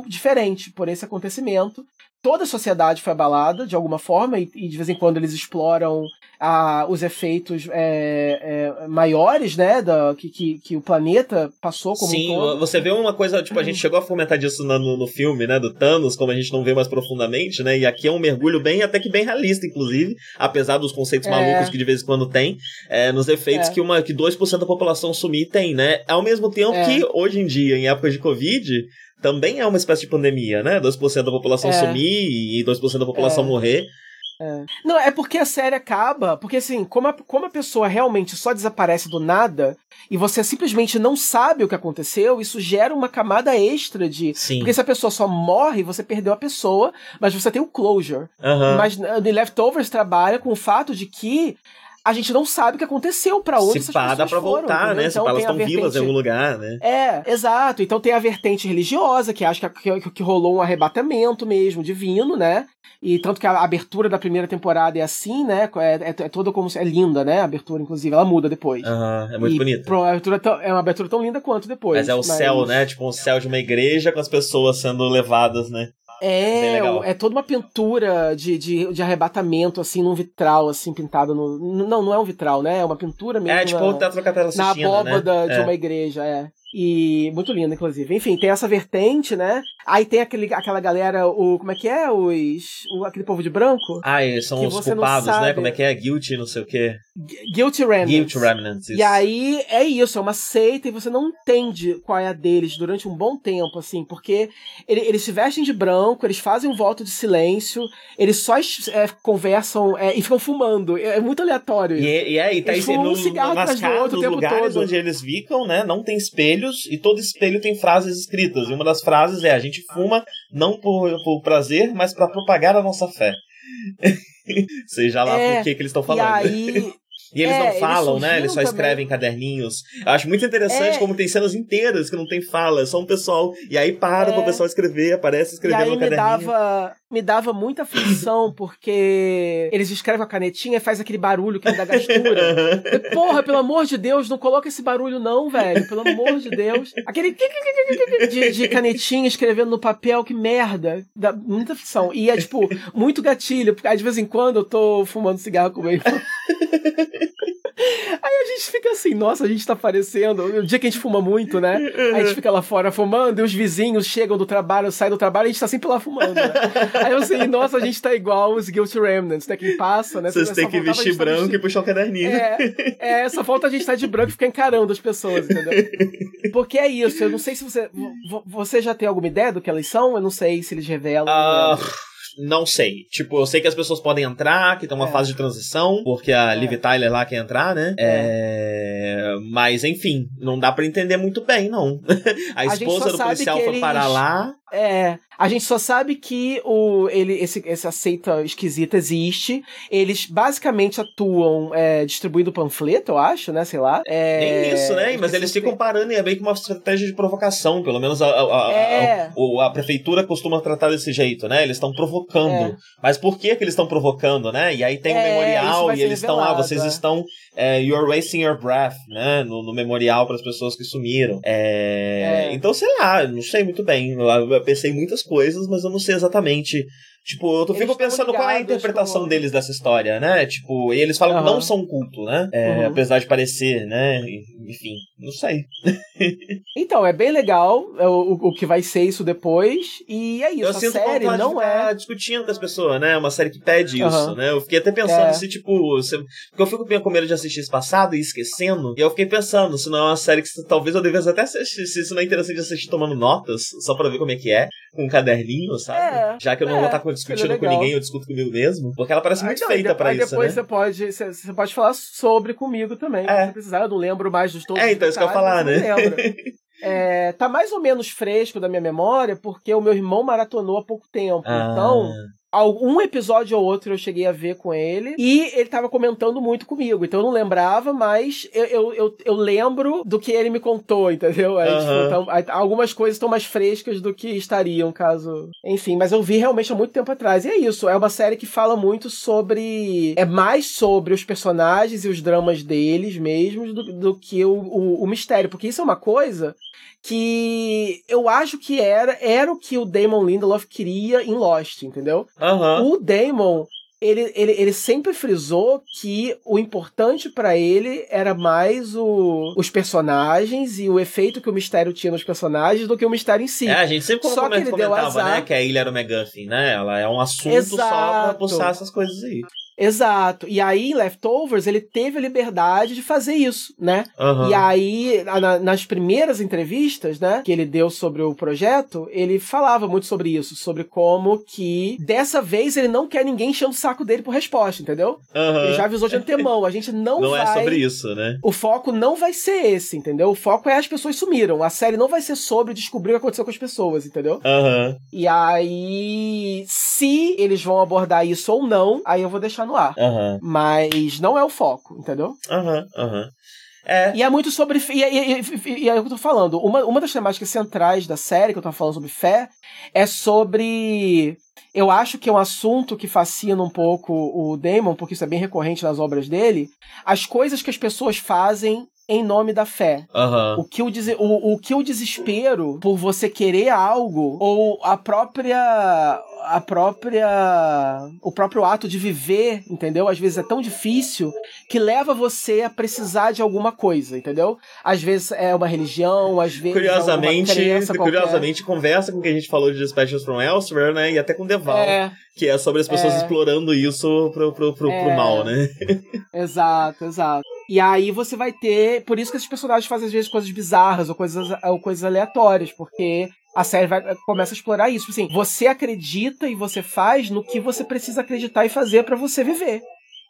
diferente por esse acontecimento. Toda a sociedade foi abalada de alguma forma, e, e de vez em quando eles exploram ah, os efeitos é, é, maiores, né, da, que, que, que o planeta passou como Sim, um todo. você vê uma coisa, tipo, a gente chegou a fomentar disso no, no, no filme, né, do Thanos, como a gente não vê mais profundamente, né, e aqui é um mergulho bem, até que bem realista, inclusive, apesar dos conceitos É. malucos que de vez em quando tem, é, nos efeitos É. que, uma, que 2% da população sumir tem, né, ao mesmo tempo É. que, hoje em dia, em época de Covid, também é uma espécie de pandemia, né, 2% da população É. sumir e 2% da população É. morrer. Não, é porque a série acaba. Porque assim, como a, como a pessoa realmente só desaparece do nada e você simplesmente não sabe o que aconteceu, isso gera uma camada extra de. Sim. Porque se a pessoa só morre, você perdeu a pessoa, mas você tem o closure. Aham. Mas uh, The Leftovers trabalha com o fato de que a gente não sabe o que aconteceu, pra onde Se pá, dá pra foram, voltar, entendeu? né, se Então pá, elas tem a estão vivas em vertente- algum lugar, né. é, exato. Então tem a vertente religiosa, que acho que, que, que rolou um arrebatamento mesmo, divino, né? E tanto que a abertura da primeira temporada é assim, né? É, é, é toda como se. É linda, né? A abertura, inclusive. Ela muda depois. Aham, é muito E bonito. pro- a abertura tão- é uma abertura tão linda quanto depois. Mas é o céu, né? Tipo um céu de uma igreja com as pessoas sendo levadas, né? É, legal. é toda uma pintura de, de, de arrebatamento, assim, num vitral, assim, pintado no. Não, não é um vitral, né? É uma pintura mesmo. É tipo na- o Teatro Capela na Sistina, abóbada né? de É. uma igreja, é. E muito linda, inclusive. Enfim, tem essa vertente, né? Aí tem aquele, aquela galera, o. Como é que é? Os. o- aquele povo de branco? Ah, eles são que os culpados, né? Como é que é? Guilty, não sei o quê. Gu- Guilty Remnants. Guilty Remnants. E aí é isso, é uma seita e você não entende qual é a deles durante um bom tempo, assim, porque ele- eles se vestem de branco, eles fazem um voto de silêncio, eles só é, conversam é, e ficam fumando. É, é muito aleatório. E, isso. e aí, tá Eles aí fumam um no, cigarro atrás do outro o tempo todo. onde eles ficam, né? Não tem espelhos e todo espelho tem frases escritas. E uma das frases é: a gente fuma não por, por prazer, mas pra propagar a nossa fé. Seja lá É, por que, que eles estão E falando. aí. E eles É, não eles falam, né? surgiram Eles só também. escrevem em caderninhos. Eu acho muito interessante É. como tem cenas inteiras que não tem fala, é só um pessoal. E aí para É. pro pessoal escrever, aparece E escrevendo aí no me caderninho. dava, me dava muita aflição, porque eles escrevem a canetinha e faz aquele barulho que me dá gastura. E, Porra, pelo amor de Deus, não coloca esse barulho não, velho. Pelo amor de Deus. Aquele de, de canetinha escrevendo no papel, que merda. Dá muita aflição. E é, tipo, muito gatilho, porque aí, de vez em quando eu tô fumando cigarro com ele. Aí a gente fica assim, nossa, a gente tá parecendo. O dia que a gente fuma muito, né? A gente fica lá fora fumando e os vizinhos chegam do trabalho, saem do trabalho e a gente tá sempre lá fumando, né? Aí eu sei, nossa, a gente tá igual os Guilty Remnants, né? Quem passa, né? Vocês têm que vestir tá branco vestir... e puxar o caderninho. É, é, só falta a gente estar tá de branco e ficar encarando as pessoas, entendeu? Porque é isso, eu não sei se você. Você já tem alguma ideia do que elas são? Eu não sei se eles revelam. Uh... Não sei. Tipo, eu sei que as pessoas podem entrar, que tem uma é. fase de transição, porque a é. Liv Tyler lá quer entrar, né? É. é... Mas, enfim, não dá para entender muito bem, não. a esposa a do policial foi eles... parar lá. É, a gente só sabe que o, ele, esse, essa seita esquisita existe. Eles basicamente atuam é, distribuindo panfleto, eu acho, né? Sei lá. É, Nem isso, né? Mas eles ficam parando e é meio que uma estratégia de provocação. Pelo menos a, a, a, é. a, a prefeitura costuma tratar desse jeito, né? Eles estão provocando. É. Mas por que, que eles estão provocando, né? E aí tem o um é, memorial e eles estão lá, vocês estão. É, you're wasting your breath, né? No, no memorial para as pessoas que sumiram. Então, sei lá, não sei muito bem. Eu, pensei em muitas coisas, mas eu não sei exatamente Tipo, eu tô, fico pensando qual é a interpretação tipo... deles dessa história, né? Tipo, e eles falam uhum. que não são culto, né? É, uhum. Apesar de parecer, né? Enfim, não sei. então, é bem legal é o, o que vai ser isso depois. E é isso, eu a sinto série não é. discutindo com as pessoas, né? Uma série que pede uhum. isso, né? Eu fiquei até pensando é. se, tipo. Se... Porque eu fico com medo de assistir esse passado e esquecendo. E eu fiquei pensando, se não é uma série que talvez eu devesse até assistir, se isso não é interessante assistir tomando notas, só pra ver como é que é, com um caderninho, sabe? É. Já que eu não é. vou estar com discutindo com ninguém, eu discuto comigo mesmo. Porque ela parece muito feita para isso, depois né? Você pode, você, pode falar sobre comigo também. É. Se precisar, eu não lembro mais dos todos É, então isso que eu ia falar, né? É, tá mais ou menos fresco da minha memória, porque o meu irmão maratonou há pouco tempo. Ah. Então, algum episódio ou outro eu cheguei a ver com ele e ele tava comentando muito comigo. Então eu não lembrava, mas eu, eu, eu, eu lembro do que ele me contou, entendeu? Aí, tipo, então, algumas coisas estão mais frescas do que estariam, caso. Enfim, mas eu vi realmente há muito tempo atrás. E é isso, é uma série que fala muito sobre. É mais sobre os personagens e os dramas deles mesmos do, do que o, o, o mistério. Porque isso é uma coisa que eu acho que era, era o que o Damon Lindelof queria em Lost, entendeu? Uhum. O Damon, ele, ele, ele sempre frisou que o importante para ele era mais o, os personagens e o efeito que o mistério tinha nos personagens do que o mistério em si. É, a gente sempre Só que ele comentava, azar... né, que a ilha era o McGuffin, né? Ela é um assunto Exato. só pra postar essas coisas aí. Exato. E aí, em Leftovers, ele teve a liberdade de fazer isso, né? Uhum. E aí, na, nas primeiras entrevistas, né, que ele deu sobre o projeto, ele falava muito sobre isso, sobre como que dessa vez ele não quer ninguém enchendo o saco dele por resposta, entendeu? Uhum. Ele já avisou de antemão, a gente não, não vai... Não é sobre isso, né? O foco não vai ser esse, entendeu? O foco é as pessoas sumiram. A série não vai ser sobre descobrir o que aconteceu com as pessoas, entendeu? Uhum. E aí, se eles vão abordar isso ou não, aí eu vou deixar deixar no ar. Uhum. Mas não é o foco, entendeu? Aham, uhum, aham. Uhum. É. E é muito sobre. E, e, e, e, é o que eu tô falando. Uma, uma das temáticas centrais da série, que eu tô falando sobre fé, é sobre. Eu acho que é um assunto que fascina um pouco o Damon, porque isso é bem recorrente nas obras dele. As coisas que as pessoas fazem em nome da fé. Uhum. O, que o, o, o que o desespero por você querer algo, ou a própria a própria o próprio ato de viver, entendeu? Às vezes é tão difícil que leva você a precisar de alguma coisa, entendeu? Às vezes é uma religião, às vezes curiosamente, é curiosamente conversa com o que a gente falou de Specials from Elsewhere, né? E até com Deval, é, que é sobre as pessoas é, explorando isso pro, pro, pro, é, pro mal, né? exato, exato. E aí você vai ter. Por isso que esses personagens fazem às vezes coisas bizarras ou coisas, ou coisas aleatórias, porque a série vai, começa a explorar isso. Assim, você acredita e você faz no que você precisa acreditar e fazer para você viver.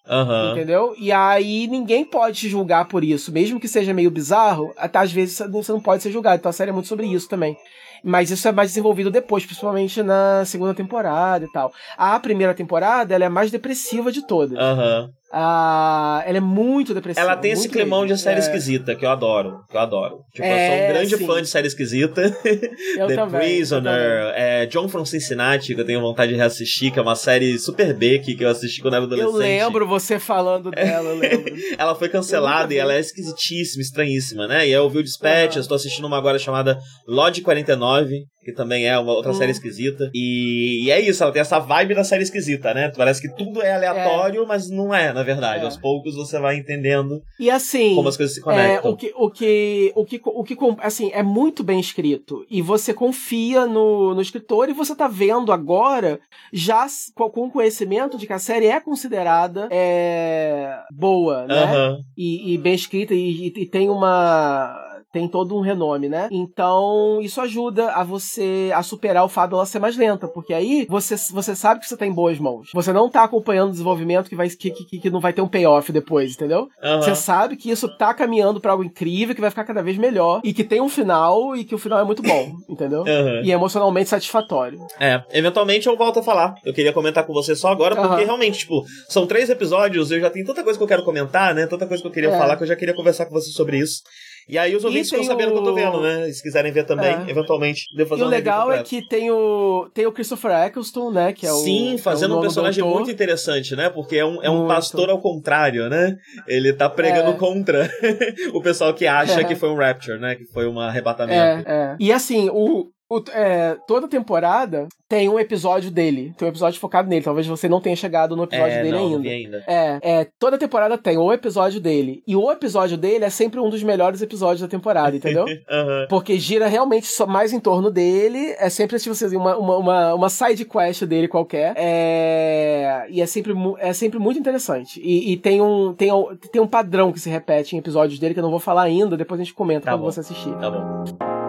Uhum. Entendeu? E aí ninguém pode te julgar por isso. Mesmo que seja meio bizarro, até às vezes você não pode ser julgado. Então a série é muito sobre isso também. Mas isso é mais desenvolvido depois, principalmente na segunda temporada e tal. A primeira temporada, ela é a mais depressiva de todas. Aham. Uhum. Ah, ela é muito depressiva. Ela tem esse climão de série é... esquisita, que eu adoro. Que eu adoro. Tipo, é, eu sou um é, grande sim. fã de série esquisita. Eu The também, Prisoner, é, John from Cincinnati, que eu tenho vontade de reassistir, que é uma série super B que, eu assisti quando eu era adolescente. Eu lembro você falando dela, eu lembro. ela foi cancelada e ela é esquisitíssima, estranhíssima, né? E aí eu vi o Dispatch, eu estou assistindo uma agora chamada Lodge 49, que também é uma outra hum. série esquisita. E, e, é isso, ela tem essa vibe da série esquisita, né? Parece que tudo é aleatório, é. mas não é, na verdade. É. Aos poucos você vai entendendo e assim, como as coisas se conectam. É, o, que, o, que, o, que, o que, assim, é muito bem escrito. E você confia no, no escritor e você tá vendo agora, já com conhecimento de que a série é considerada é, boa, né? Uhum. E, e, bem escrita e, e tem uma tem todo um renome, né? Então, isso ajuda a você a superar o fato dela ser mais lenta, porque aí você, você sabe que você tá em boas mãos. Você não tá acompanhando o desenvolvimento que, vai, que, que, que não vai ter um payoff depois, entendeu? Uhum. Você sabe que isso tá caminhando para algo incrível, que vai ficar cada vez melhor, e que tem um final, e que o final é muito bom, entendeu? Uhum. E é emocionalmente satisfatório. É, eventualmente eu volto a falar. Eu queria comentar com você só agora, porque uhum. realmente, tipo, são três episódios, eu já tenho tanta coisa que eu quero comentar, né? Tanta coisa que eu queria é. falar que eu já queria conversar com você sobre isso. E aí os ouvintes ficam sabendo o... que eu tô vendo, né? Se quiserem ver também, é. eventualmente, devo fazer E o legal é que tem o, tem o Christopher Eccleston, né? Que é o, Sim, fazendo é um personagem muito interessante, né? Porque é um, é um pastor ao contrário, né? Ele tá pregando é. contra o pessoal que acha é. que foi um Rapture, né? Que foi um arrebatamento. É, é. E assim, o, o, é, toda temporada tem um episódio dele. Tem um episódio focado nele. Talvez você não tenha chegado no episódio é, dele não, ainda. Não ainda. É, é, toda temporada tem um episódio dele. E o episódio dele é sempre um dos melhores episódios da temporada, entendeu? uhum. Porque gira realmente mais em torno dele. É sempre, tipo assim, uma, uma, uma, uma side quest dele qualquer. É, e é sempre, é sempre muito interessante. E, e, tem, um, tem, tem um padrão que se repete em episódios dele que eu não vou falar ainda. Depois a gente comenta tá quando bom. você assistir. Tá bom.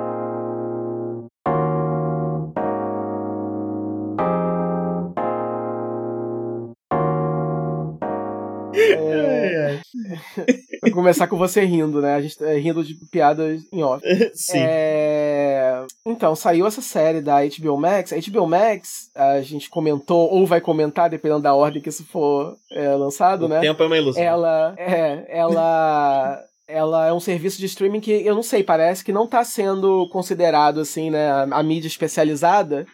É... Vou começar com você rindo, né? A gente é, rindo de piadas em off. Sim. É... Então, saiu essa série da HBO Max. A HBO Max, a gente comentou, ou vai comentar, dependendo da ordem que isso for é, lançado, o né? tempo é uma ilusão. Ela. É, ela. ela é um serviço de streaming que eu não sei, parece que não está sendo considerado assim, né? A, a mídia especializada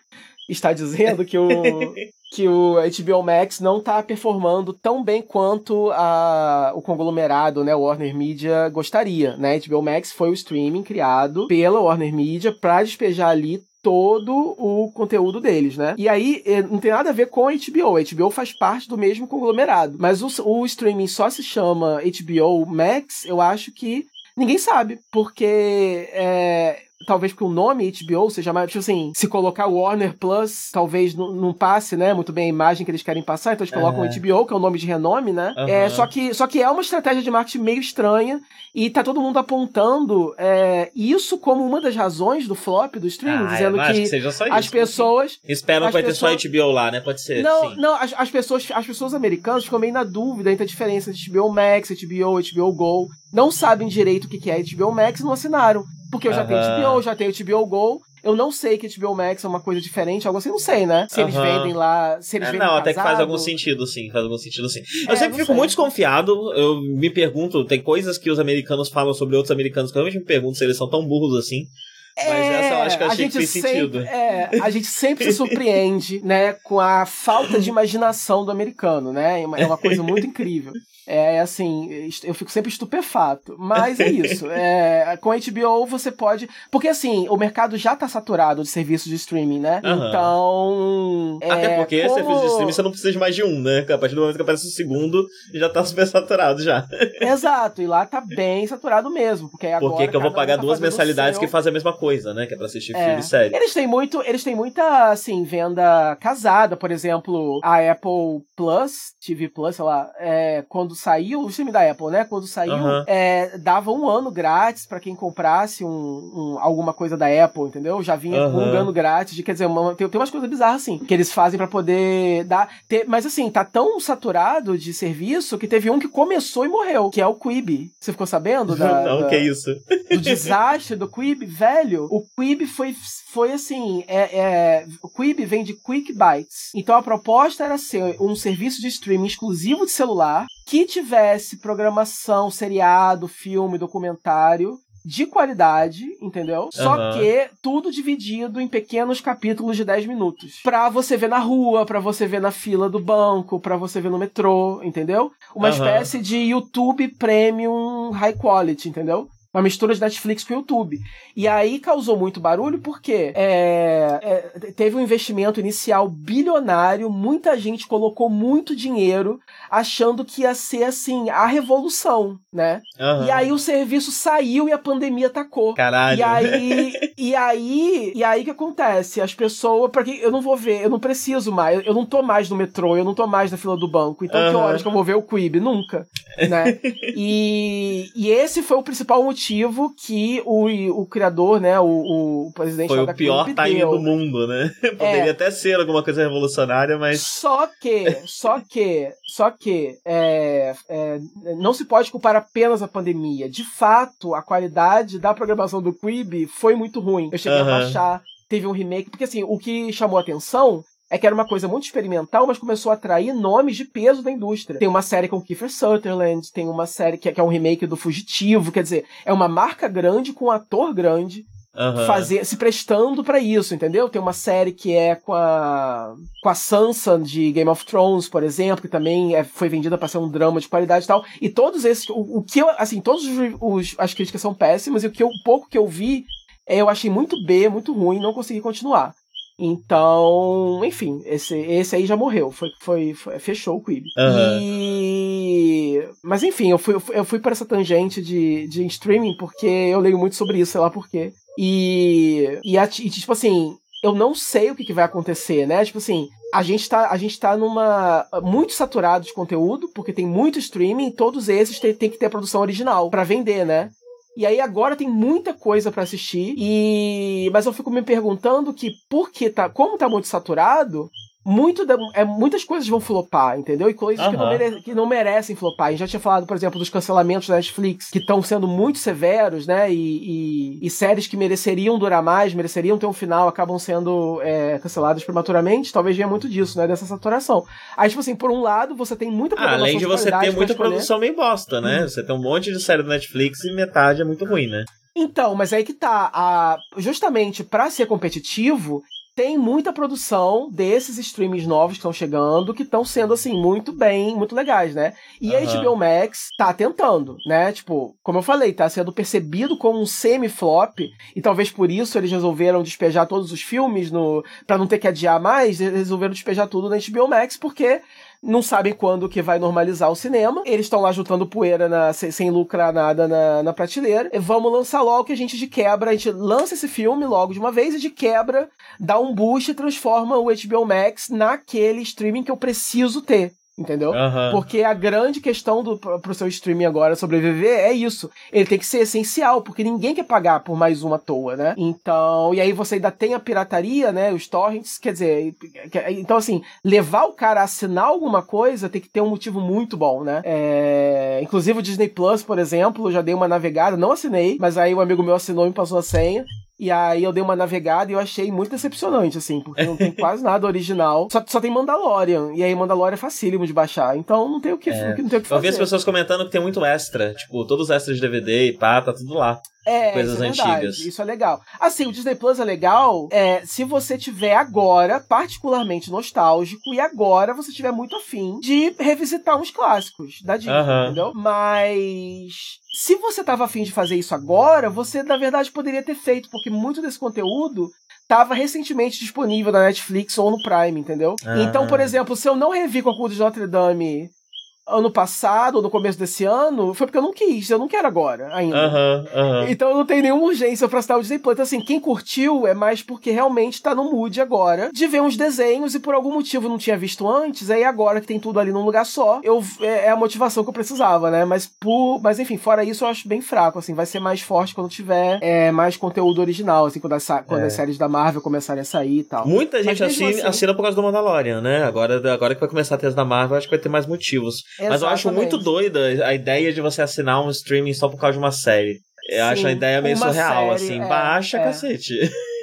está dizendo que o, que o HBO Max não está performando tão bem quanto a, o conglomerado, né, Warner Media gostaria, né? HBO Max foi o streaming criado pela Warner Media para despejar ali todo o conteúdo deles, né? E aí eh, não tem nada a ver com a HBO. A HBO faz parte do mesmo conglomerado, mas o, o streaming só se chama HBO Max. Eu acho que ninguém sabe, porque é, talvez porque o nome HBO seja mais, tipo assim, se colocar Warner Plus, talvez não, passe, né, muito bem a imagem que eles querem passar, então eles colocam uhum. HBO, que é o nome de renome, né? Uhum. É, só que só que é uma estratégia de marketing meio estranha e tá todo mundo apontando é, isso como uma das razões do flop do streaming, ah, dizendo que, que as pessoas esperam que vai pessoas... ter só HBO lá, né? Pode ser. Não, sim. não, as, as pessoas as pessoas americanas ficam meio na dúvida entre a diferença entre HBO Max, HBO, HBO Go, não sabem direito o que é HBO Max e não assinaram. Porque eu já tenho HBO, já tenho HBO Go. Eu não sei que HBO Max é uma coisa diferente, algo assim, não sei, né? Se eles vendem lá, se eles é, vendem Não, casado. até que faz algum sentido, sim, faz algum sentido, sim. Eu é, sempre fico sei. muito desconfiado, eu me pergunto, tem coisas que os americanos falam sobre outros americanos que eu realmente me pergunto se eles são tão burros assim. Mas é, essa eu acho que eu achei que fez sempre, sentido. É, a gente sempre se surpreende, né, com a falta de imaginação do americano, né? É uma coisa muito incrível. É assim, eu fico sempre estupefato. Mas é isso. É, com a HBO você pode. Porque assim, o mercado já tá saturado de serviços de streaming, né? Uhum. Então. É, Até porque como... serviço de streaming você não precisa de mais de um, né? A partir do momento que aparece o segundo, já tá super saturado já. Exato, e lá tá bem saturado mesmo. Porque agora. Por que eu vou pagar tá duas mensalidades seu... que fazem a mesma coisa, né? Que é pra assistir é. filme e série. Eles têm muito. Eles têm muita, assim, venda casada, por exemplo, a Apple Plus, TV Plus, sei lá, é, quando saiu, o filme da Apple, né? Quando saiu, uhum. é, dava um ano grátis para quem comprasse um, um, alguma coisa da Apple, entendeu? Já vinha uhum. com um ano grátis, de, quer dizer, uma, tem, tem umas coisas bizarras assim, que eles fazem para poder dar. Ter, mas assim, tá tão saturado de serviço que teve um que começou e morreu, que é o Quibi. Você ficou sabendo? Da, Não, da, que é isso? Do desastre do Quibi? Velho, o Quibi foi, foi assim: é, é, o Quibi vem de Quick Bytes. Então a proposta era ser um serviço de streaming exclusivo de celular que tivesse programação, seriado, filme, documentário de qualidade, entendeu? Uhum. Só que tudo dividido em pequenos capítulos de 10 minutos. Pra você ver na rua, pra você ver na fila do banco, pra você ver no metrô, entendeu? Uma uhum. espécie de YouTube Premium High Quality, entendeu? Uma mistura de Netflix com YouTube. E aí causou muito barulho porque é, é, teve um investimento inicial bilionário, muita gente colocou muito dinheiro achando que ia ser assim a revolução, né? Uhum. E aí o serviço saiu e a pandemia atacou. Caralho. E aí, e aí, e aí que acontece? As pessoas, porque eu não vou ver, eu não preciso mais, eu não tô mais no metrô, eu não tô mais na fila do banco. Então uhum. que horas que eu vou ver o Quib? Nunca, né? e, e esse foi o principal motivo motivo que o, o criador, né, o, o presidente Foi o pior time do mundo, né? Poderia é. até ser alguma coisa revolucionária, mas. Só que, só que, só que, é, é, não se pode culpar apenas a pandemia. De fato, a qualidade da programação do Quibi foi muito ruim. Eu cheguei uh -huh. a baixar, teve um remake, porque assim, o que chamou atenção é que era uma coisa muito experimental, mas começou a atrair nomes de peso da indústria. Tem uma série com Kiefer Sutherland, tem uma série que é, que é um remake do Fugitivo, quer dizer, é uma marca grande com um ator grande. Uhum. Fazer, se prestando para isso, entendeu? Tem uma série que é com a com a Sansa de Game of Thrones, por exemplo, que também é, foi vendida para ser um drama de qualidade e tal. E todos esses, o, o que eu, assim, todos os, os, as críticas são péssimas e o que eu, o pouco que eu vi, é, eu achei muito B, muito ruim, não consegui continuar. Então, enfim, esse, esse aí já morreu. Foi, foi, foi fechou o Quibi. Uhum. E... Mas enfim, eu fui, eu fui para essa tangente de, de streaming porque eu leio muito sobre isso, sei lá porquê. E, e, e tipo assim, eu não sei o que, que, vai acontecer, né? Tipo assim, a gente tá, a gente tá numa. muito saturado de conteúdo, porque tem muito streaming, todos esses tem, tem que ter produção original para vender, né? E aí agora tem muita coisa para assistir. E mas eu fico me perguntando que porque tá, como tá muito saturado, muito da, é, muitas coisas vão flopar, entendeu? E coisas uhum. que, não mere, que, não merecem flopar. A gente já tinha falado, por exemplo, dos cancelamentos da Netflix, que estão sendo muito severos, né? E, e, e, séries que mereceriam durar mais, mereceriam ter um final, acabam sendo é, canceladas prematuramente. Talvez venha muito disso, né? Dessa saturação. Aí, tipo assim, por um lado, você tem muita ah, Além de você ter muita produção meio bosta, né? Hum. Você tem um monte de série do Netflix e metade é muito ruim, né? Então, mas aí que tá. A, justamente para ser competitivo, tem muita produção desses streams novos que estão chegando, que estão sendo, assim, muito bem, muito legais, né? E uhum. a HBO Max tá tentando, né? Tipo, como eu falei, tá sendo percebido como um semi-flop, e talvez por isso eles resolveram despejar todos os filmes no para não ter que adiar mais, eles resolveram despejar tudo na HBO Max, porque não sabem quando que vai normalizar o cinema. Eles estão lá juntando poeira na, sem, sem, lucrar nada na, na prateleira. E vamos lançar logo que a gente de quebra, a gente lança esse filme logo de uma vez e de quebra dá um boost e transforma o HBO Max naquele streaming que eu preciso ter entendeu? Uhum. Porque a grande questão do, pro seu streaming agora sobreviver é isso. Ele tem que ser essencial, porque ninguém quer pagar por mais uma toa, né? Então, e aí você ainda tem a pirataria, né? Os torrents, quer dizer, então assim, levar o cara a assinar alguma coisa tem que ter um motivo muito bom, né? É... Inclusive o Disney Plus, por exemplo, eu já dei uma navegada, não assinei, mas aí um amigo meu assinou e me passou a senha. E aí eu dei uma navegada e eu achei muito decepcionante, assim, porque não tem quase nada original. Só, só tem Mandalorian. E aí Mandalorian é facílimo de baixar. Então não tem o que, é. não tem o que fazer. Eu vi as pessoas comentando que tem muito extra. Tipo, todos os extras de DVD e pá, tá tudo lá. É, coisas isso é antigas. Isso é legal. Assim, o Disney Plus é legal é, se você tiver agora particularmente nostálgico e agora você tiver muito afim de revisitar uns clássicos da Disney, entendeu? Mas se você tava afim de fazer isso agora, você na verdade poderia ter feito, porque muito desse conteúdo estava recentemente disponível na Netflix ou no Prime, entendeu? Ah. Então, por exemplo, se eu não revi com a de Notre Dame ano passado ou no começo desse ano, foi porque eu não quis, eu não quero agora ainda. Uhum, uhum. Então eu não tenho nenhuma urgência pra citar o Disney Plus. Então, assim, quem curtiu é mais porque realmente tá no mood agora de ver uns desenhos e por algum motivo não tinha visto antes, aí agora que tem tudo ali num lugar só, eu, é, é a motivação que eu precisava, né? Mas por. Mas enfim, fora isso, eu acho bem fraco, assim, vai ser mais forte quando tiver é, mais conteúdo original, assim, quando, as, quando é. as séries da Marvel começarem a sair e tal. Muita gente assina, assim... assina por causa do Mandalorian, né? Agora, agora que vai começar a ter as da Marvel, acho que vai ter mais motivos. Exatamente. Mas eu acho muito doida a ideia de você assinar um streaming só por causa de uma série. Eu Sim, acho a ideia meio surreal, série, assim. É, baixa, é. cacete.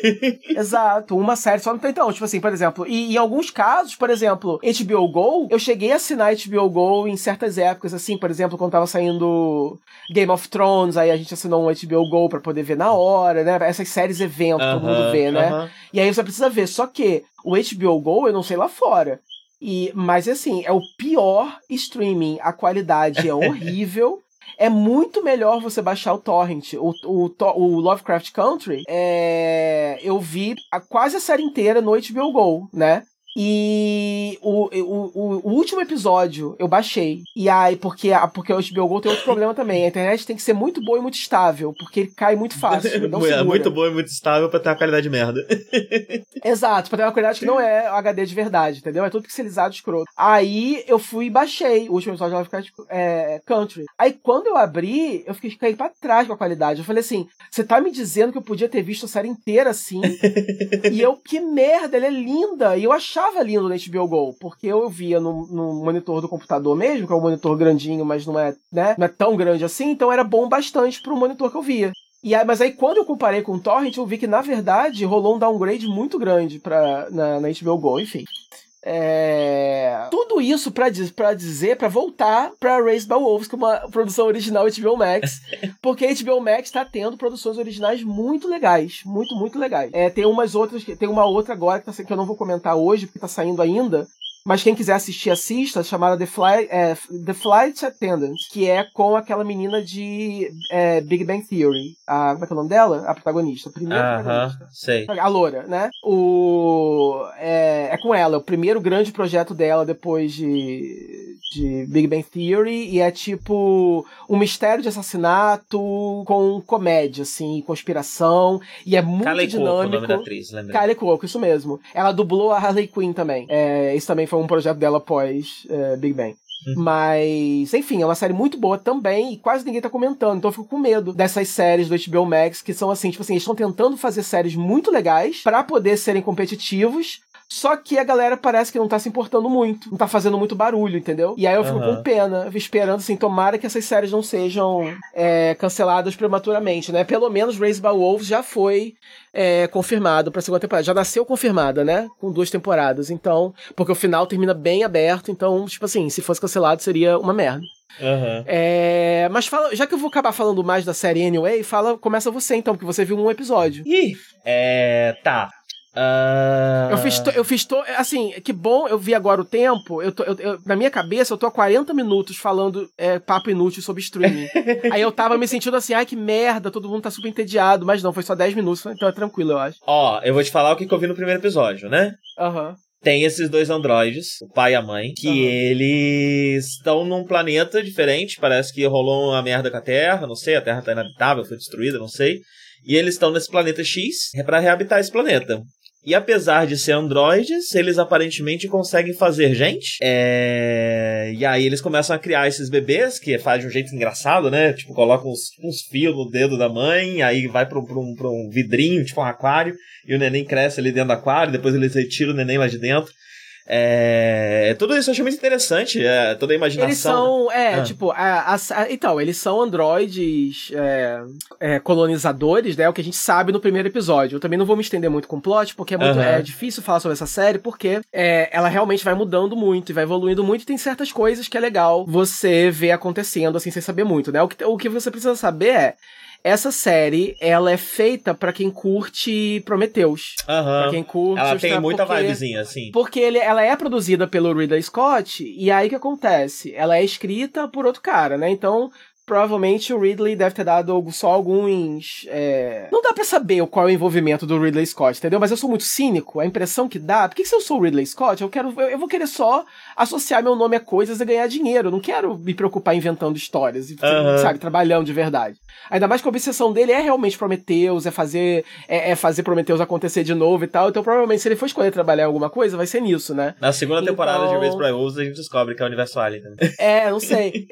Exato, uma série só não tem. Então, tipo assim, por exemplo, e em alguns casos, por exemplo, HBO Go, eu cheguei a assinar HBO Go em certas épocas, assim, por exemplo, quando tava saindo Game of Thrones, aí a gente assinou um HBO Go pra poder ver na hora, né? Essas séries evento, uh -huh, todo mundo vê, né? Uh -huh. E aí você precisa ver. Só que o HBO Go, eu não sei lá fora. E, mas assim, é o pior streaming. A qualidade é horrível. é muito melhor você baixar o torrent. O, o, o Lovecraft Country, é, eu vi a, quase a série inteira no HBO Go, né? E o, o, o, último episódio eu baixei. E aí, porque, porque o HBO Go tem outro problema também. A internet tem que ser muito boa e muito estável, porque ele cai muito fácil. Não é muito boa e muito estável pra ter uma qualidade merda. Exato, pra ter uma qualidade que não é HD de verdade, entendeu? É tudo pixelizado escroto. Aí eu fui e baixei o último episódio de Lovecraft é, Country. Aí quando eu abri, eu fiquei caí pra trás com a qualidade. Eu falei assim: você tá me dizendo que eu podia ter visto a série inteira assim? e eu, que merda, ela é linda. E eu achava tava lindo no HBO Go, porque eu via no, no, monitor do computador mesmo, que é um monitor grandinho, mas não é, né, não é tão grande assim, então era bom bastante pro monitor que eu via. E aí, mas aí quando eu comparei com o Torrent, eu vi que na verdade rolou um downgrade muito grande pra, na, na HBO Go, enfim. É... Tudo isso para dizer, para voltar para Raised by Wolves, que é uma produção original HBO Max, porque a HBO Max está tendo produções originais muito legais, muito, muito legais. É, tem umas outras, tem uma outra agora que, tá, que eu não vou comentar hoje, porque está saindo ainda, mas quem quiser assistir, assista, chamada The, Fly, é, The Flight Attendant, que é com aquela menina de é, Big Bang Theory. A, como é que é o nome dela? A protagonista. A primeira uh -huh, protagonista. sei. A Loura, né? O, é, é com ela, é o primeiro grande projeto dela depois de de Big Bang Theory e é tipo um mistério de assassinato com comédia, assim, conspiração e é muito Kylie dinâmico. Cuoco, o nome da atriz, lembrei. Kylie Cuoco, isso mesmo. Ela dublou a Harley Quinn também. É, isso também foi um projeto dela após é, Big Bang. Uhum. Mas, enfim, é uma série muito boa também e quase ninguém tá comentando. Então eu fico com medo dessas séries do HBO Max que são assim, tipo assim, eles estão tentando fazer séries muito legais para poder serem competitivos, só que a galera parece que não tá se importando muito, não tá fazendo muito barulho, entendeu? E aí eu fico uhum. com pena, esperando assim, tomara que essas séries não sejam é, canceladas prematuramente, né? Pelo menos Raised by Wolves já foi é, confirmado pra segunda temporada. Já nasceu confirmada, né? Com duas temporadas. Então, porque o final termina bem aberto, então, tipo assim, se fosse cancelado seria uma merda. Uhum. É, mas fala, já que eu vou acabar falando mais da série anyway, fala, começa você então, porque você viu um episódio. Ih, é, tá. Uh... Eu fiz, to, eu fiz to, assim, que bom, eu vi agora o tempo. Eu, tô, eu, eu na minha cabeça, eu tô há 40 minutos falando é, papo inútil sobre streaming. Aí eu tava me sentindo assim, ai que merda, todo mundo tá super entediado. Mas não, foi só 10 minutos, então é tranquilo, eu acho. Ó, eu vou te falar o que eu vi no primeiro episódio, né? Aham. Uhum. Tem esses dois androides, o pai e a mãe, que uhum. eles estão num planeta diferente. Parece que rolou uma merda com a Terra, não sei, a Terra tá inabitável, foi destruída, não sei. E eles estão nesse planeta X para reabitar esse planeta. E apesar de ser androides, eles aparentemente conseguem fazer gente. É... E aí eles começam a criar esses bebês, que faz de um jeito engraçado, né? Tipo, colocam uns, uns fios no dedo da mãe, aí vai pra, pra, um, pra um vidrinho, tipo um aquário, e o neném cresce ali dentro do aquário, depois eles retiram o neném lá de dentro. É, tudo isso eu acho muito interessante, é, toda a imaginação. Eles são, é, ah. tipo, a, a, a, então, eles são androides é, é, colonizadores, né? É o que a gente sabe no primeiro episódio. Eu também não vou me estender muito com o plot, porque é, muito, é difícil falar sobre essa série, porque é, ela realmente vai mudando muito e vai evoluindo muito, e tem certas coisas que é legal você ver acontecendo assim sem saber muito, né? O que, o que você precisa saber é essa série, ela é feita para quem curte Prometheus. Aham. Pra quem curte... Ela tem muita porque, vibezinha, assim. Porque ele, ela é produzida pelo Ridley Scott, e aí o que acontece? Ela é escrita por outro cara, né? Então, provavelmente o Ridley deve ter dado só alguns. É... Não dá para saber qual é o envolvimento do Ridley Scott, entendeu? Mas eu sou muito cínico, a impressão que dá. Porque se eu sou o Ridley Scott, eu quero. Eu, vou querer só associar meu nome a coisas e ganhar dinheiro. Eu não quero me preocupar inventando histórias, uhum. sabe, trabalhando de verdade. Ainda mais que a obsessão dele é realmente Prometheus, é fazer. É, é fazer Prometheus acontecer de novo e tal. Então, provavelmente, se ele for escolher trabalhar em alguma coisa, vai ser nisso, né? Na segunda então... temporada de Race by Wolves, a gente descobre que é o universo Alien. Né? É, não sei.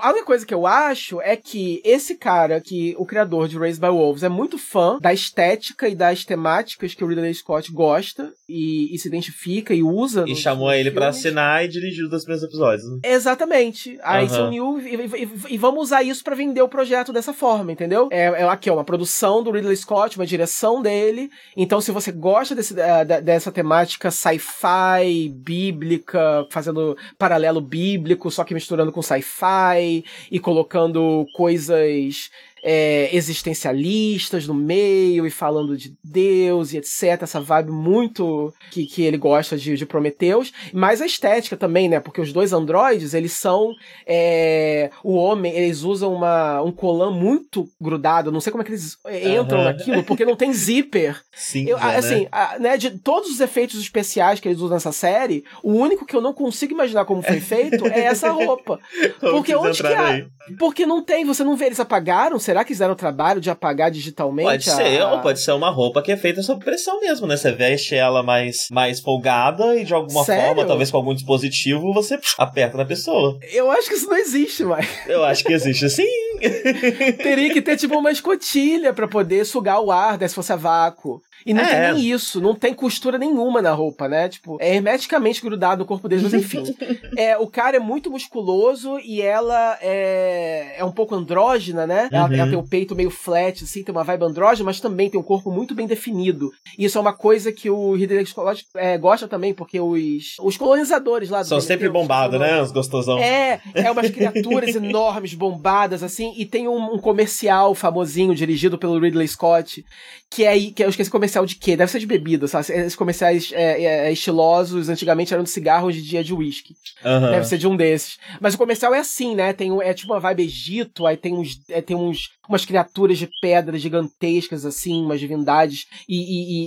a única coisa que eu acho acho é que esse cara, que o criador de Raised by Wolves, é muito fã da estética e das temáticas que o Ridley Scott gosta e, e se identifica e usa. E chamou ele para assinar e dirigir os dois primeiros episódios. Né? Exatamente. Aí uhum. se uniu e, e, e, vamos usar isso para vender o projeto dessa forma, entendeu? É, é aqui, ó, uma produção do Ridley Scott, uma direção dele. Então, se você gosta desse, dessa temática sci-fi, bíblica, fazendo paralelo bíblico, só que misturando com sci-fi e colocando coisas é, existencialistas no meio e falando de Deus e etc. Essa vibe muito que, que ele gosta de, de Prometheus. Mas a estética também, né? Porque os dois androides, eles são. É, o homem, eles usam uma, um colã muito grudado. Não sei como é que eles entram uhum. naquilo, porque não tem zíper. Sim. Eu, assim, né? A, né, de todos os efeitos especiais que eles usam nessa série, o único que eu não consigo imaginar como foi feito é essa roupa. Porque onde que há, Porque não tem, você não vê, eles apagaram? Será que fizeram o trabalho de apagar digitalmente? Pode ser, ou pode ser uma roupa que é feita sob pressão mesmo, né? Você veste ela mais, mais folgada e de alguma Sério? forma, talvez com algum dispositivo, você aperta na pessoa. Eu acho que isso não existe mais. Eu acho que existe sim. Teria que ter tipo uma escotilha para poder sugar o ar, né, se fosse a vácuo. E não é. tem nem isso, não tem costura nenhuma na roupa, né? Tipo, é hermeticamente grudado no corpo deles, mas enfim. é, o cara é muito musculoso e ela é, é um pouco andrógena, né? Ela, uhum. ela, tem o peito meio flat, assim, tem uma vibe andrógena, mas também tem um corpo muito bem definido. E isso é uma coisa que o Ridley Scott é, gosta também, porque os, os colonizadores lá... São sempre bombados, né? Os gostosão. É, é umas criaturas enormes, bombadas, assim, e tem um, um comercial famosinho, dirigido pelo Ridley Scott, que é, que eu esqueci comercial de quê? Deve ser de bebida, sabe? Esses comerciais é, é, estilosos, antigamente eram de cigarro, hoje em dia é de uísque. Uhum. Deve ser de um desses. Mas o comercial é assim, né? Tem, é tipo uma vibe Egito, aí tem uns, é, tem uns, umas criaturas de pedra gigantescas, assim, umas divindades, e,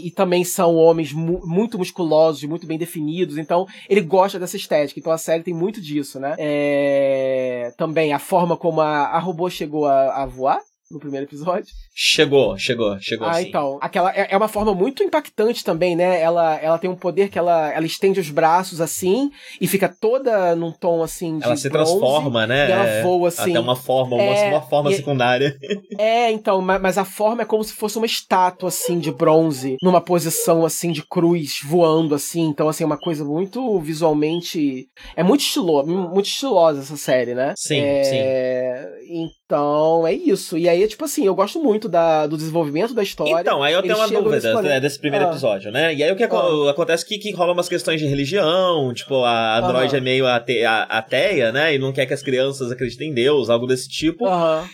e, e também são homens mu muito musculosos, muito bem definidos, então ele gosta dessa estética, então a série tem muito disso, né? É... Também a forma como a, a robô chegou a, a voar, no primeiro episódio. Chegou, chegou, chegou ah, sim. então. Aquela é, é, uma forma muito impactante também, né? Ela, ela tem um poder que ela, ela estende os braços assim e fica toda num tom assim de Ela se bronze, transforma, né? ela é, voa assim. Até uma forma, é, uma, uma forma secundária. É, então, mas, mas, a forma é como se fosse uma estátua assim de bronze, numa posição assim de cruz, voando assim. Então, assim, é uma coisa muito visualmente é muito estilosa, muito estilosa essa série, né? Sim, é, sim. Então, é isso. E aí, tipo assim, eu gosto muito da, do desenvolvimento da história. Então, aí eu tenho uma dúvida né, desse primeiro ah. episódio, né? E aí o que ah. acontece que, que rola umas questões de religião, tipo, a Android ah. é meio ate, a, ateia, né? E não quer que as crianças acreditem em Deus, algo desse tipo.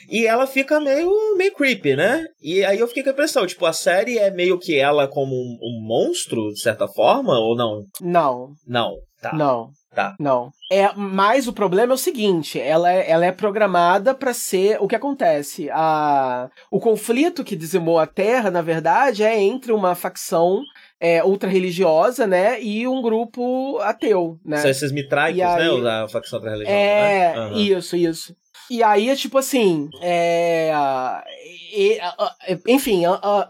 E ela fica meio, meio creepy, né? E aí eu fiquei com a impressão, tipo, a série é meio que ela como um, um monstro, de certa forma, ou não? Não. Não. Tá. Não. Tá. Não. É, mas o problema é o seguinte, ela é, ela é programada para ser o que acontece. A, o conflito que dizimou a Terra, na verdade, é entre uma facção é, ultra-religiosa, né, e um grupo ateu, né? São esses mitraicos, aí, né, a facção ultra-religiosa, É, né? uhum. isso, isso. E aí é tipo assim, é, e, enfim,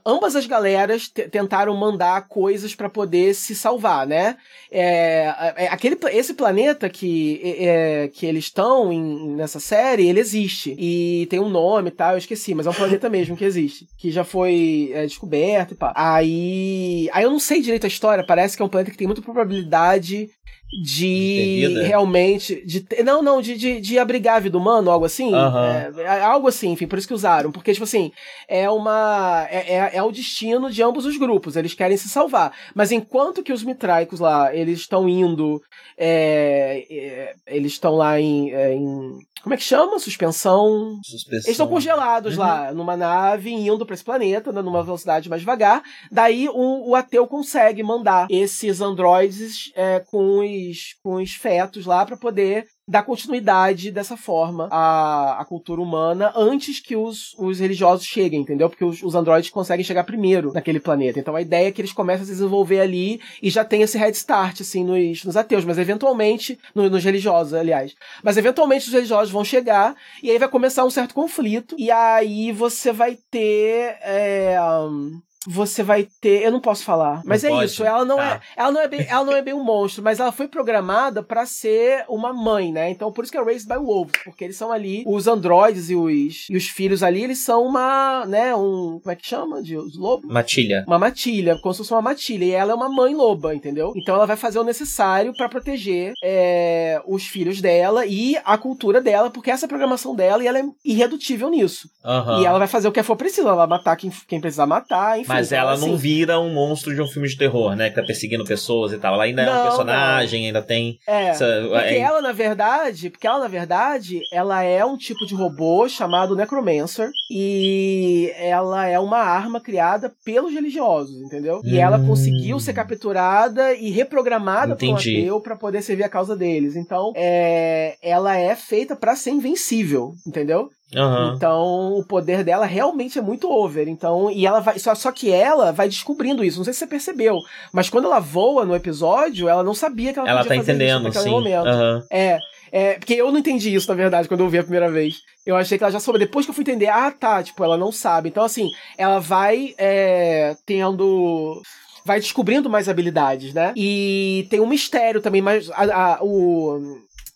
ambas as galeras tentaram mandar coisas para poder se salvar, né? É, é, aquele, esse planeta que, é, que eles estão nessa série, ele existe. E tem um nome e tal, eu esqueci, mas é um planeta mesmo que existe. Que já foi é, descoberto e pá. Aí, aí eu não sei direito a história, parece que é um planeta que tem muita probabilidade de, de realmente. De, não, não, de, de, de, abrigar a vida humana, algo assim. Uhum. É, algo assim, enfim, por isso que usaram. Porque, tipo assim, é uma. É, é, é, o destino de ambos os grupos. Eles querem se salvar. Mas enquanto que os mitraicos lá, eles estão indo. É, é eles estão lá em, é, em como é que chama? Suspensão. Suspensão. Eles estão congelados uhum. lá, numa nave, indo para esse planeta, né, numa velocidade mais devagar. Daí o, o ateu consegue mandar esses androides é, com, os, com os fetos lá para poder dar continuidade dessa forma à, à cultura humana antes que os, os religiosos cheguem, entendeu? Porque os, os androides conseguem chegar primeiro naquele planeta. Então a ideia é que eles começam a se desenvolver ali e já tem esse head start, assim, nos, nos ateus, mas eventualmente, no, nos religiosos, aliás. Mas eventualmente os religiosos vão chegar e aí vai começar um certo conflito e aí você vai ter. É, um, você vai ter. Eu não posso falar. Mas não é pode. isso. Ela não, é, tá. é, ela, não é bem, ela não é bem um monstro, mas ela foi programada para ser uma mãe, né? Então por isso que é Raised by Wolves, porque eles são ali, os androides e os, e os filhos ali, eles são uma, né? Um. Como é que chama? De os lobos? Matilha. Uma matilha, como se fosse uma matilha. E ela é uma mãe loba, entendeu? Então ela vai fazer o necessário para proteger é, os filhos dela e a cultura dela, porque essa é a programação dela e ela é irredutível nisso. Uhum. E ela vai fazer o que for preciso. Ela vai matar quem, quem precisar matar, enfim. Mas então, ela assim, não vira um monstro de um filme de terror, né? Que tá perseguindo pessoas e tal. Ela ainda é Não, um personagem, ainda tem. É, essa- porque é- ela, na verdade, porque ela, na verdade, ela é um tipo de robô chamado Necromancer e ela é uma arma criada pelos religiosos, entendeu? E ela Hum. conseguiu ser capturada e reprogramada por um Entendi. ateu pra poder servir a causa deles. Então, é, ela é feita pra ser invencível, entendeu? Aham. Então, o poder dela realmente é muito over. Então, e ela vai. Só, só que ela vai descobrindo isso. Não sei se você percebeu. Mas quando ela voa no episódio, ela não sabia que ela, Ela podia tá fazer isso entendendo, naquele sim. momento. Aham. É, é, porque eu não entendi isso, na verdade, quando eu vi a primeira vez. Eu achei que ela já soube. Depois que eu fui entender, ah, tá, tipo, ela não sabe. Então, assim, ela vai é, tendo. Vai descobrindo mais habilidades, né? E tem um mistério também, mas a- a- o.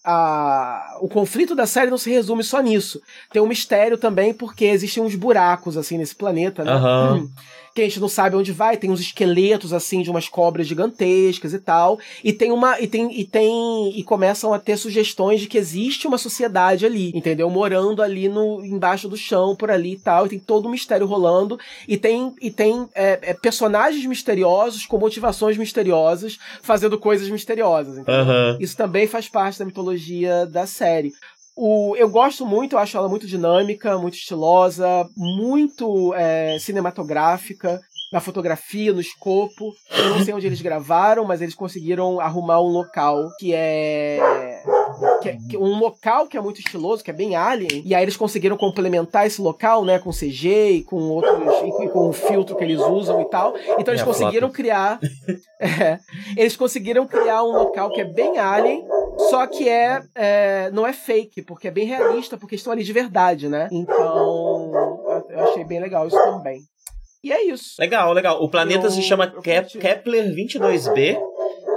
a- o conflito da série não se resume só nisso. Tem um mistério também, porque existem uns buracos, assim, nesse planeta, né? Aham. que a gente não sabe onde vai, tem uns esqueletos assim de umas cobras gigantescas e tal, e tem uma e tem e tem e começam a ter sugestões de que existe uma sociedade ali, entendeu? Morando ali no embaixo do chão por ali e tal, e tem todo um mistério rolando e tem e tem é, é, personagens misteriosos com motivações misteriosas fazendo coisas misteriosas? Aham. Isso também faz parte da mitologia da série. O, eu gosto muito, eu acho ela muito dinâmica, muito estilosa, muito é, cinematográfica, na fotografia, no escopo. Eu não sei onde eles gravaram, mas eles conseguiram arrumar um local que é. que é- que- um local que é muito estiloso, que é bem alien, e aí eles conseguiram complementar esse local, né, com CG e com outros, e, com- o filtro que eles usam e tal. Então eles É, conseguiram criar. é, eles conseguiram criar um local que é bem alien, só que é, é, não é fake, porque é bem realista, porque estão ali de verdade, né? Então, eu achei bem legal isso também. E é isso. Legal, legal. O planeta Eu- se chama Kep-. Kepler 22b.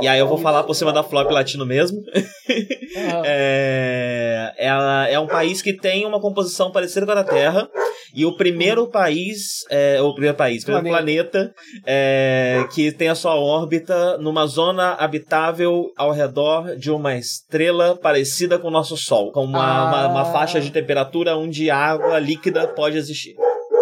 E aí eu vou falar por cima da flop latino mesmo. É, ela é um país que tem uma composição parecida com a da Terra. E o primeiro país, é, o primeiro país, o primeiro planeta, é, que tem a sua órbita numa zona habitável ao redor de uma estrela parecida com o nosso Sol, com uma, Ah. uma, uma faixa de temperatura onde água líquida pode existir.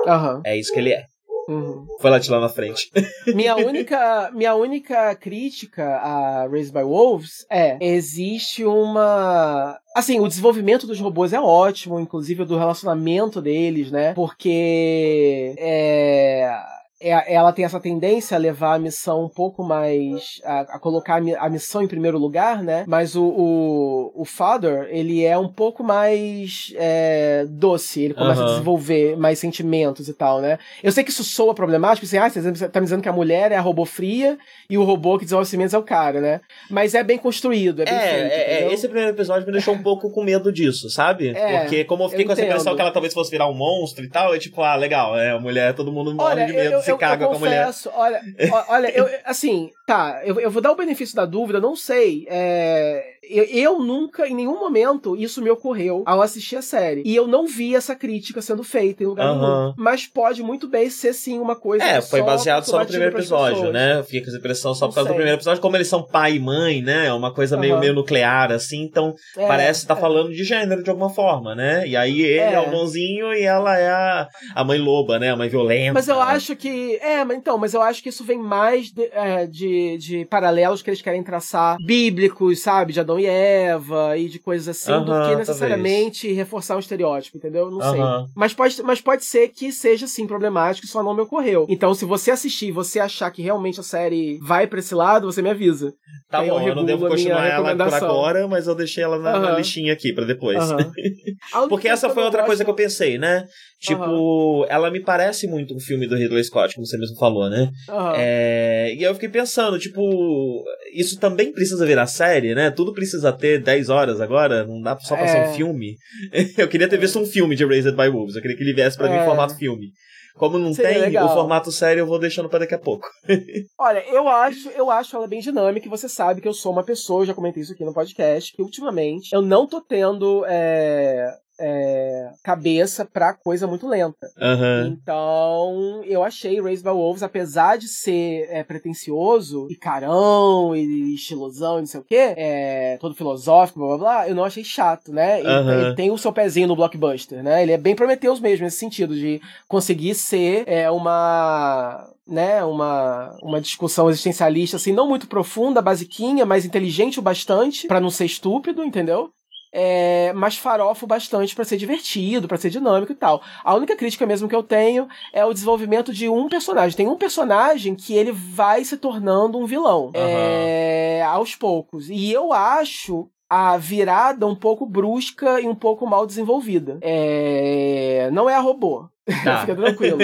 Aham. É isso que ele é. Uhum. Foi lá lá na frente. Minha única, minha única crítica a Raised by Wolves é: existe uma. Assim, o desenvolvimento dos robôs é ótimo, inclusive do relacionamento deles, né? Porque. É. é- Ela tem essa tendência a levar a missão um pouco mais. a, a colocar a, mi- a missão em primeiro lugar, né? Mas o, o, o Father, ele é um pouco mais é, doce, ele começa a Aham. desenvolver mais sentimentos e tal, né? Eu sei que isso soa problemático, assim, ah, você tá me dizendo que a mulher é a robô fria e o robô que desenvolve sentimentos é o cara, né? Mas é bem construído, é bem É, feito, é, é, esse primeiro episódio me deixou um pouco com medo disso, sabe? É, Porque como eu fiquei eu com essa impressão entendo. que ela talvez fosse virar um monstro e tal, é tipo, ah, legal, é a mulher, todo mundo morre de medo, eu, se eu, caga eu com a mulher. confesso, olha, olha, eu, assim, tá, eu, eu vou dar o benefício da dúvida, não sei, é, eu, eu nunca, em nenhum momento, isso me ocorreu ao assistir a série, e eu não vi essa crítica sendo feita em lugar Aham. nenhum, mas pode muito bem ser sim uma coisa É, foi baseado só no primeiro episódio, pessoas. né? Fica com essa impressão só Não por causa do sei. primeiro episódio. Como eles são pai e mãe, né? É uma coisa meio, Aham. meio nuclear, assim. Então, É, parece estar é. falando de gênero de alguma forma, né? E aí ele é, É. o bonzinho e ela é a, a mãe loba, né? A mãe violenta. Mas eu acho que. É, mas então, mas eu acho que isso vem mais de, é, de, de paralelos que eles querem traçar bíblicos, sabe? De Adão e Eva e de coisas assim, do Aham, que necessariamente reforçar um estereótipo, entendeu? Não sei. Aham. Mas pode, mas pode ser que seja sim problemático, só não me ocorreu. Então, se você assistir e você achar que realmente a série vai pra esse lado, você me avisa. Tá Aí eu bom, eu não devo continuar ela por agora, mas eu deixei ela na, na Aham. listinha aqui pra depois. Porque essa foi eu outra coisa que eu pensei, né? Tipo, ela me parece muito um filme do Ridley Scott, como você mesmo falou, né? É, e eu fiquei pensando, tipo, isso também precisa virar série, né? Tudo precisa ter 10 horas agora, não dá só pra ser É. um filme. eu queria ter visto um filme de Raised by Wolves, eu queria que ele viesse pra mim É. em formato filme. Como não Seria tem, legal. o formato série eu vou deixando pra daqui a pouco. Olha, eu acho, eu acho ela bem dinâmica e você sabe que eu sou uma pessoa, eu já comentei isso aqui no podcast, que ultimamente eu não tô tendo é, é, cabeça pra coisa muito lenta. Aham. Então, eu achei Raised by Wolves, apesar de ser é, pretencioso e carão e estilosão e não sei o quê, é, todo filosófico, blá blá blá, eu não achei chato, né? Ele, Aham. ele tem o seu pezinho no blockbuster, né? Ele é bem Prometheus mesmo, nesse sentido, de conseguir ser é, uma né? Uma, uma discussão existencialista, assim, não muito profunda, basiquinha, mas inteligente o bastante, para não ser estúpido, entendeu? É, mas farofo bastante para ser divertido, para ser dinâmico e tal. A única crítica mesmo que eu tenho é o desenvolvimento de um personagem. Tem um personagem que ele vai se tornando um vilão uhum. é, aos poucos. E eu acho a virada um pouco brusca e um pouco mal desenvolvida. É... Não é a robô. Tá. Fica tranquilo.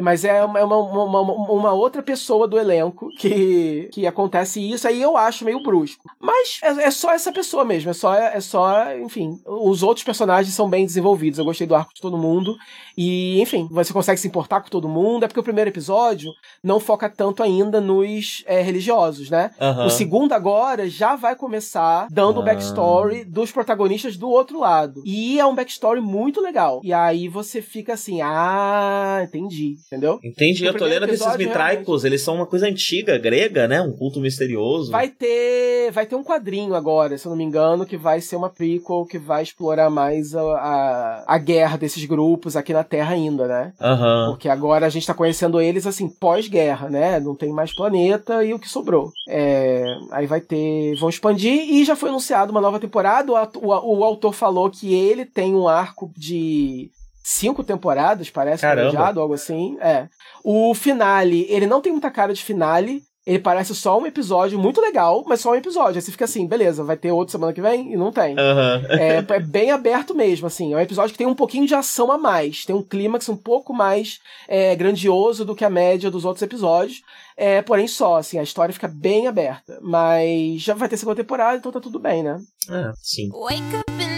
Mas é, uma, é uma, uma, uma, outra pessoa do elenco que, que acontece isso, aí eu acho meio brusco. Mas é, é só essa pessoa mesmo, é só, é só, enfim, os outros personagens são bem desenvolvidos. Eu gostei do arco de todo mundo. E, enfim, você consegue se importar com todo mundo. É porque o primeiro episódio não foca tanto ainda nos é, religiosos, né? Uhum. O segundo agora já vai começar dando o uhum. backstory dos protagonistas do outro lado. E é um backstory muito legal. E aí você fica assim, ah, entendi, entendeu? Entendi, eu tô lendo que esses mitraicos, eles são uma coisa antiga, grega, né? Um culto misterioso. Vai ter, vai ter um quadrinho agora, se eu não me engano, que vai ser uma prequel que vai explorar mais a, a, a guerra desses grupos aqui na Terra ainda, né? Uhum. Porque agora a gente tá conhecendo eles assim, pós-guerra, né? Não tem mais planeta e o que sobrou. É, aí vai ter, vão expandir e já foi anunciado uma nova temporada. O, o, o autor falou que ele tem um arco de cinco temporadas, parece, planejado, algo assim. É. O finale, ele não tem muita cara de finale. Ele parece só um episódio muito legal, mas só um episódio. Aí você fica assim, beleza, vai ter outro semana que vem? E não tem. Uhum. É, é, bem aberto mesmo, assim. É um episódio que tem um pouquinho de ação a mais. Tem um clímax um pouco mais é, grandioso do que a média dos outros episódios. É, porém, só, assim, a história fica bem aberta. Mas já vai ter segunda temporada, então tá tudo bem, né? É, sim. Wake up in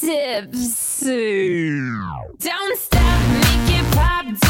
Tipsy. Don't stop, make it pop,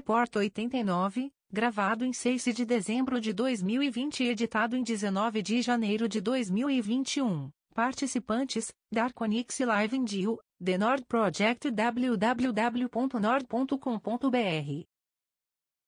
Report 89, gravado em 6 de dezembro de 2020 e editado em 19 de janeiro de 2021. Participantes: Darkonix Live in Dio, The Nord Project www.nord.com.br